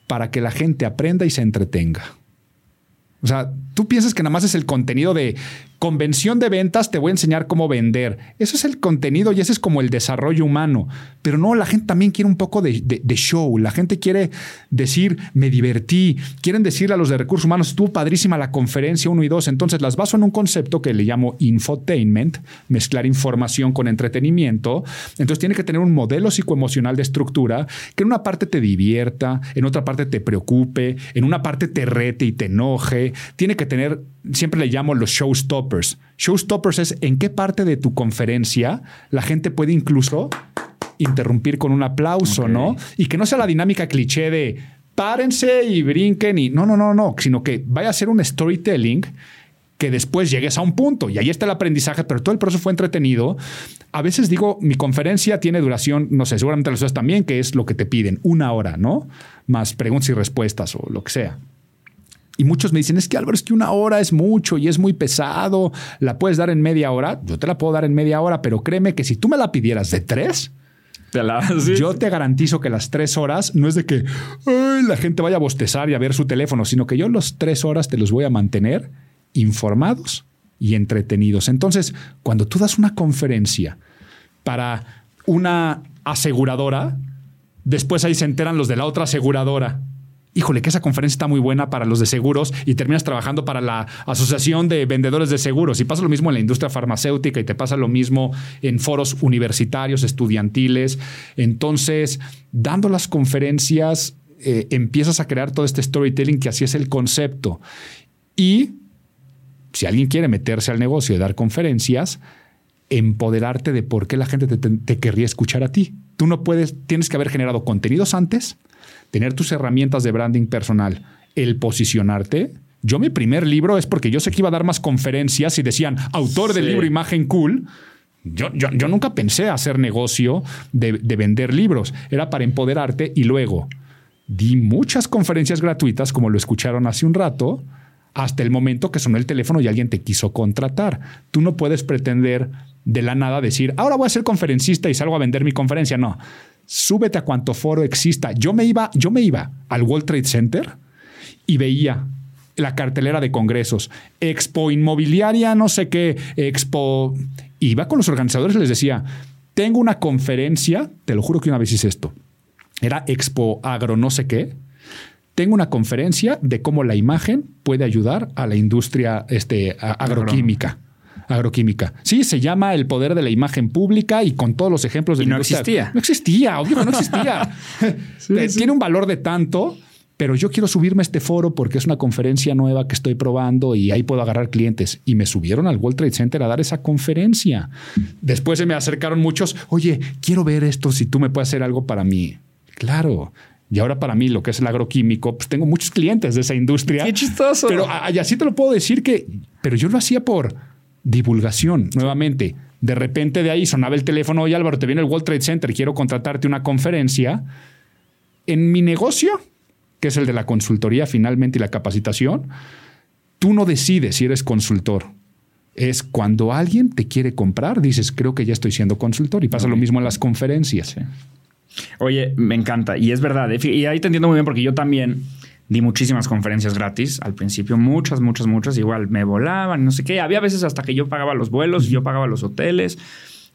Para que la gente aprenda y se entretenga. O sea, tú piensas que nada más es el contenido de convención de ventas, te voy a enseñar cómo vender. Eso es el contenido y ese es como el desarrollo humano. Pero no, la gente también quiere un poco de, show. La gente quiere decir, me divertí. Quieren decirle a los de recursos humanos, estuvo padrísima la conferencia 1 y 2. Entonces las baso en un concepto que le llamo infotainment, mezclar información con entretenimiento. Entonces tiene que tener un modelo psicoemocional de estructura que en una parte te divierta, en otra parte te preocupe, en una parte te rete y te enoje. Tiene que tener, siempre le llamo los showstoppers showstoppers. es en qué parte de tu conferencia la gente puede incluso interrumpir con un aplauso, ¿no? Y que no sea la dinámica cliché de párense y brinquen y no, no, no, no, sino que vaya a ser un storytelling que después llegues a un punto y ahí está el aprendizaje, pero todo el proceso fue entretenido. A veces digo, mi conferencia tiene duración, no sé, seguramente lo sabes también, que es lo que te piden, una hora, ¿no? Más preguntas y respuestas o lo que sea. Y muchos me dicen, es que Álvaro, es que una hora es mucho y es muy pesado, la puedes dar en media hora, yo te la puedo dar en media hora, pero créeme que si tú me la pidieras de tres, yo te garantizo que las tres horas no es de que la gente vaya a bostezar y a ver su teléfono, sino que yo las tres horas te los voy a mantener informados y entretenidos. Entonces, cuando tú das una conferencia para una aseguradora, después ahí se enteran los de la otra aseguradora híjole, que esa conferencia está muy buena para los de seguros y terminas trabajando para la Asociación de Vendedores de Seguros. Y pasa lo mismo en la industria farmacéutica y te pasa lo mismo en foros universitarios, estudiantiles. Entonces, dando las conferencias, eh, empiezas a crear todo este storytelling que así es el concepto. Y si alguien quiere meterse al negocio de dar conferencias, empoderarte de por qué la gente te, te querría escuchar a ti. Tú no puedes, tienes que haber generado contenidos antes, tener tus herramientas de branding personal, el posicionarte. Yo mi primer libro es porque yo sé que iba a dar más conferencias y decían autor del libro Imagen Cool. Yo, yo, yo, nunca pensé hacer negocio de, de vender libros. Era para empoderarte y luego di muchas conferencias gratuitas, como lo escucharon hace un rato, hasta el momento que sonó el teléfono y alguien te quiso contratar. Tú no puedes pretender de la nada decir, ahora voy a ser conferencista y salgo a vender mi conferencia. No, súbete a cuanto foro exista. Yo me iba, yo me iba al World Trade Center y veía la cartelera de congresos, Expo Inmobiliaria, no sé qué, Expo. Iba con los organizadores y les decía, tengo una conferencia, te lo juro que una vez hice esto, era Expo Agro no sé qué, tengo una conferencia de cómo la imagen puede ayudar a la industria este, agroquímica agroquímica. Sí, se llama El poder de la imagen pública y con todos los ejemplos de y no existía. No existía, obvio que no existía. Eh, tiene un valor de tanto, pero yo quiero subirme a este foro porque es una conferencia nueva que estoy probando y ahí puedo agarrar clientes. Y me subieron al World Trade Center a dar esa conferencia. Después se me acercaron muchos, oye, quiero ver esto, si tú me puedes hacer algo para mí. Claro. Y ahora para mí lo que es el agroquímico, pues tengo muchos clientes de esa industria. Qué chistoso. Pero así te lo puedo decir que, pero yo lo hacía por divulgación. Nuevamente, de repente de ahí sonaba el teléfono, oye Álvaro, te viene el World Trade Center, quiero contratarte una conferencia. En mi negocio, que es el de la consultoría finalmente y la capacitación, tú no decides si eres consultor. Es cuando alguien te quiere comprar, dices, creo que ya estoy siendo consultor. Y pasa lo mismo en las conferencias. Oye, me encanta. Y es verdad. ¿eh? Y ahí te entiendo muy bien porque yo también Di muchísimas conferencias gratis al principio, muchas, muchas, muchas. Igual me volaban, no sé qué. Había veces hasta que yo pagaba los vuelos, yo pagaba los hoteles.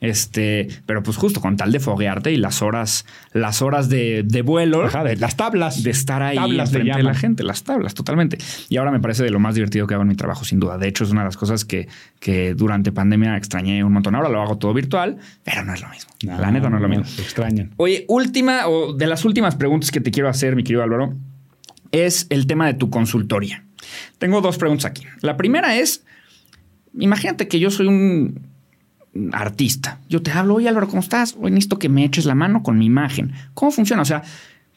Este, pero pues justo con tal de foguearte y las horas, las horas de, de vuelo. de las tablas. De estar ahí tablas frente de la gente, las tablas, totalmente. Y ahora me parece de lo más divertido que hago en mi trabajo, sin duda. De hecho, es una de las cosas que, que durante pandemia extrañé un montón. Ahora lo hago todo virtual, pero no es lo mismo. la neta no es lo mismo. Extrañan. Oye, última o de las últimas preguntas que te quiero hacer, mi querido Álvaro es el tema de tu consultoría. Tengo dos preguntas aquí. La primera es, imagínate que yo soy un artista. Yo te hablo, oye Álvaro, ¿cómo estás? Hoy necesito que me eches la mano con mi imagen. ¿Cómo funciona? O sea,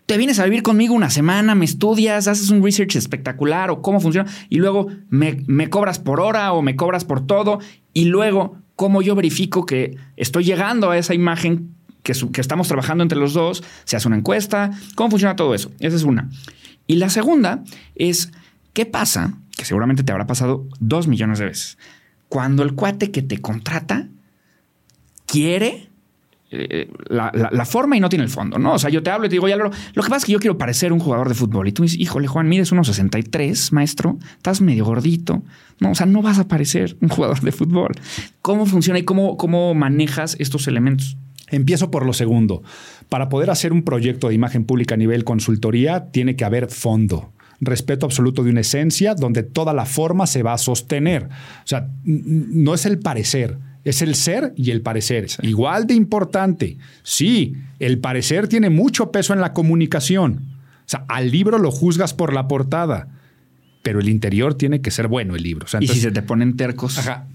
te vienes a vivir conmigo una semana, me estudias, haces un research espectacular o cómo funciona y luego me, cobras por hora o me cobras por todo y luego cómo yo verifico que estoy llegando a esa imagen que, que estamos trabajando entre los dos, se hace una encuesta, cómo funciona todo eso. Esa es una. Y la segunda es, ¿qué pasa? Que seguramente te habrá pasado dos millones de veces. Cuando el cuate que te contrata quiere eh, la, forma y no tiene el fondo, ¿no? O sea, yo te hablo y te digo, ya lo, lo que pasa es que yo quiero parecer un jugador de fútbol. Y tú dices, híjole, Juan, mides unos 63, maestro, estás medio gordito. No, o sea, no vas a parecer un jugador de fútbol. ¿Cómo funciona y cómo, cómo manejas estos elementos? Empiezo por lo segundo. Para poder hacer un proyecto de imagen pública a nivel consultoría, tiene que haber fondo respeto absoluto de una esencia donde toda la forma se va a sostener. O sea, no es el parecer, es el ser y el parecer. Igual de importante. Sí, el parecer tiene mucho peso en la comunicación. O sea, al libro lo juzgas por la portada pero el interior tiene que ser bueno el libro. y si se te ponen tercos, ajá,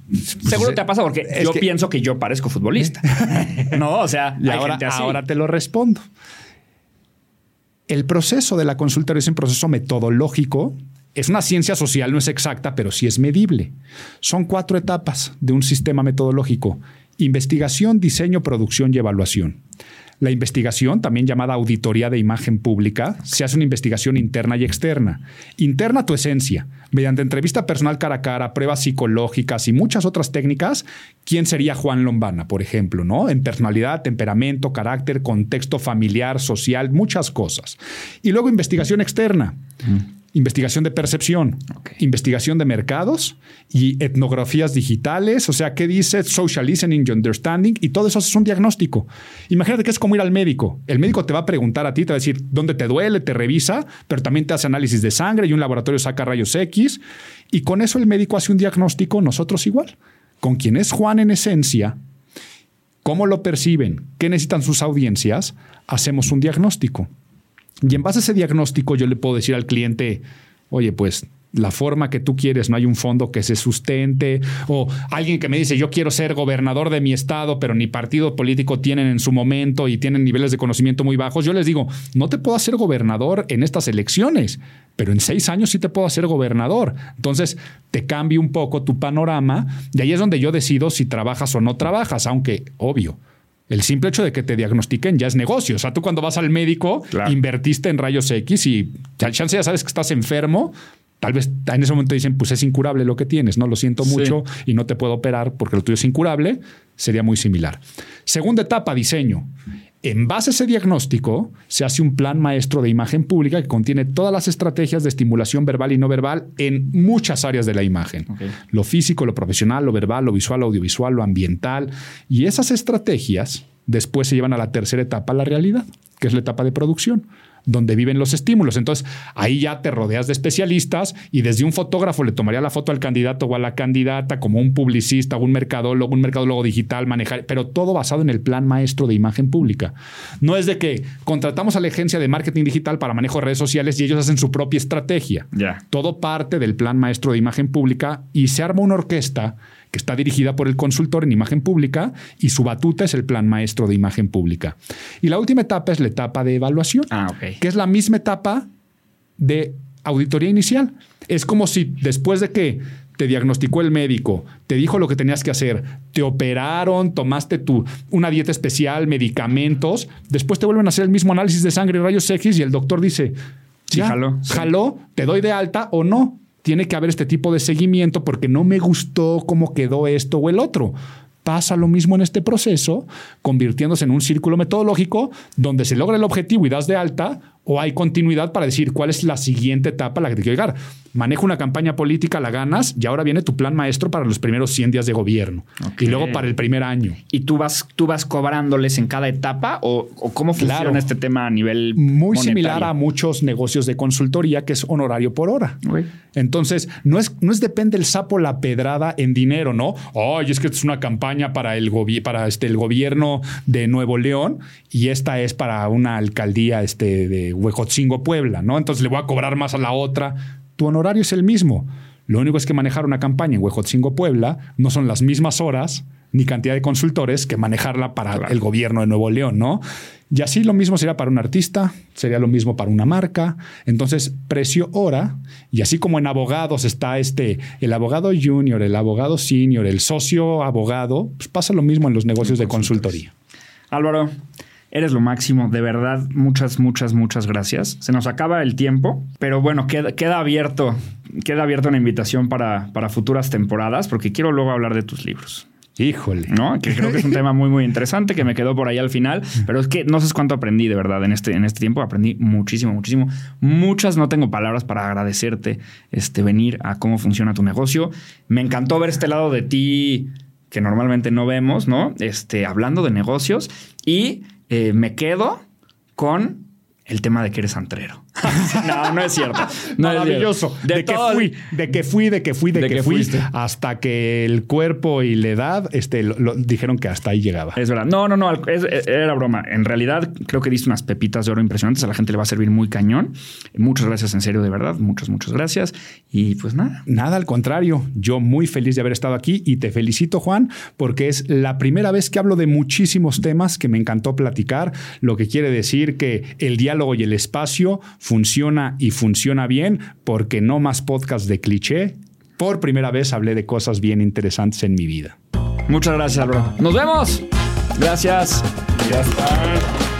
seguro te pasa porque yo pienso que yo parezco futbolista. no, o sea, y ahora, ahora te lo respondo. El proceso de la consulta es un proceso metodológico. Es una ciencia social, no es exacta, pero sí es medible. Son cuatro etapas de un sistema metodológico. Investigación, diseño, producción y evaluación. La investigación, también llamada auditoría de imagen pública, se hace una investigación interna y externa. Interna tu esencia, mediante entrevista personal cara a cara, pruebas psicológicas y muchas otras técnicas. ¿Quién sería Juan Lombana, por ejemplo? ¿no? En personalidad, temperamento, carácter, contexto familiar, social, muchas cosas. Y luego investigación externa investigación de percepción, investigación de mercados y etnografías digitales, o sea, ¿qué dice social listening y understanding? Y todo eso es un diagnóstico. Imagínate que es como ir al médico. El médico te va a preguntar a ti, te va a decir dónde te duele, te revisa, pero también te hace análisis de sangre y un laboratorio saca rayos X. Y con eso el médico hace un diagnóstico, nosotros igual. Con quien es Juan en esencia, cómo lo perciben, qué necesitan sus audiencias, hacemos un diagnóstico. Y en base a ese diagnóstico yo le puedo decir al cliente, oye, pues la forma que tú quieres, no hay un fondo que se sustente, o alguien que me dice, yo quiero ser gobernador de mi estado, pero ni partido político tienen en su momento y tienen niveles de conocimiento muy bajos, yo les digo, no te puedo hacer gobernador en estas elecciones, pero en seis años sí te puedo hacer gobernador. Entonces, te cambio un poco tu panorama y ahí es donde yo decido si trabajas o no trabajas, aunque obvio el simple hecho de que te diagnostiquen ya es negocio. O sea, tú cuando vas al médico, invertiste en rayos X y chance ya sabes que estás enfermo. Tal vez en ese momento dicen, pues es incurable lo que tienes, no lo siento mucho y no te puedo operar porque lo tuyo es incurable. Sería muy similar. Segunda etapa, diseño. En base a ese diagnóstico, se hace un plan maestro de imagen pública que contiene todas las estrategias de estimulación verbal y no verbal en muchas áreas de la imagen. Lo físico, lo profesional, lo verbal, lo visual, lo audiovisual, lo ambiental. Y esas estrategias después se llevan a la tercera etapa, la realidad, que es la etapa de producción donde viven los estímulos. Entonces, ahí ya te rodeas de especialistas y desde un fotógrafo le tomaría la foto al candidato o a la candidata como un publicista, un mercadólogo, un mercadólogo digital, manejar, pero todo basado en el plan maestro de imagen pública. No es de que contratamos a la agencia de marketing digital para manejo de redes sociales y ellos hacen su propia estrategia. Todo parte del plan maestro de imagen pública y se arma una orquesta que está dirigida por el consultor en imagen pública y su batuta es el plan maestro de imagen pública. Y la última etapa es la etapa de evaluación, ah, que es la misma etapa de auditoría inicial. Es como si después de que te diagnosticó el médico, te dijo lo que tenías que hacer, te operaron, tomaste tu, una dieta especial, medicamentos, después te vuelven a hacer el mismo análisis de sangre y rayos X y el doctor dice, sí, jaló, jaló, te doy de alta o no tiene que haber este tipo de seguimiento porque no me gustó cómo quedó esto o el otro. Pasa lo mismo en este proceso, convirtiéndose en un círculo metodológico donde se logra el objetivo y das de alta, o hay continuidad para decir cuál es la siguiente etapa a la que te quiero llegar. Manejo una campaña política, la ganas y ahora viene tu plan maestro para los primeros 100 días de gobierno y luego para el primer año. ¿Y tú vas, tú vas cobrándoles en cada etapa o, cómo funciona este tema a nivel Muy similar a muchos negocios de consultoría que es honorario por hora. Entonces, no es, no es depende el sapo la pedrada en dinero, ¿no? Ay, es que es una campaña para el, para este, el gobierno de Nuevo León y esta es para una alcaldía este, de Huejotzingo, Puebla, ¿no? Entonces le voy a cobrar más a la otra. Tu honorario es el mismo. Lo único es que manejar una campaña en Huejotzingo, Puebla, no son las mismas horas ni cantidad de consultores que manejarla para el gobierno de Nuevo León, ¿no? Y así lo mismo sería para un artista, sería lo mismo para una marca. Entonces, precio hora, y así como en abogados está este, el abogado junior, el abogado senior, el socio abogado, pues pasa lo mismo en los negocios de consultoría. Álvaro, Eres lo máximo, de verdad, muchas, muchas, muchas gracias. Se nos acaba el tiempo, pero bueno, queda, queda abierto, queda abierta una invitación para, para futuras temporadas, porque quiero luego hablar de tus libros. Híjole. ¿No? Que creo que es un tema muy, muy interesante que me quedó por ahí al final. Pero es que no sé cuánto aprendí de verdad en este, en este tiempo. Aprendí muchísimo, muchísimo. Muchas, no tengo palabras para agradecerte este, venir a cómo funciona tu negocio. Me encantó ver este lado de ti que normalmente no vemos, ¿no? Este, hablando de negocios y eh, me quedo con el tema de que eres antrero. no, no es cierto. Maravilloso. De, que fui, de que fui, de que fui, de, que, fui, hasta que el cuerpo y la edad este, lo, dijeron que hasta ahí llegaba. Es verdad. No, no, no, era broma. En realidad creo que diste unas pepitas de oro impresionantes. A la gente le va a servir muy cañón. Muchas gracias, en serio, de verdad. Muchas, muchas gracias. Y pues nada. Nada, al contrario. Yo muy feliz de haber estado aquí y te felicito, Juan, porque es la primera vez que hablo de muchísimos temas que me encantó platicar, lo que quiere decir que el diálogo y el espacio funciona y funciona bien porque no más podcast de cliché. Por primera vez hablé de cosas bien interesantes en mi vida. Muchas gracias, bro. Nos vemos. Gracias. Ya está.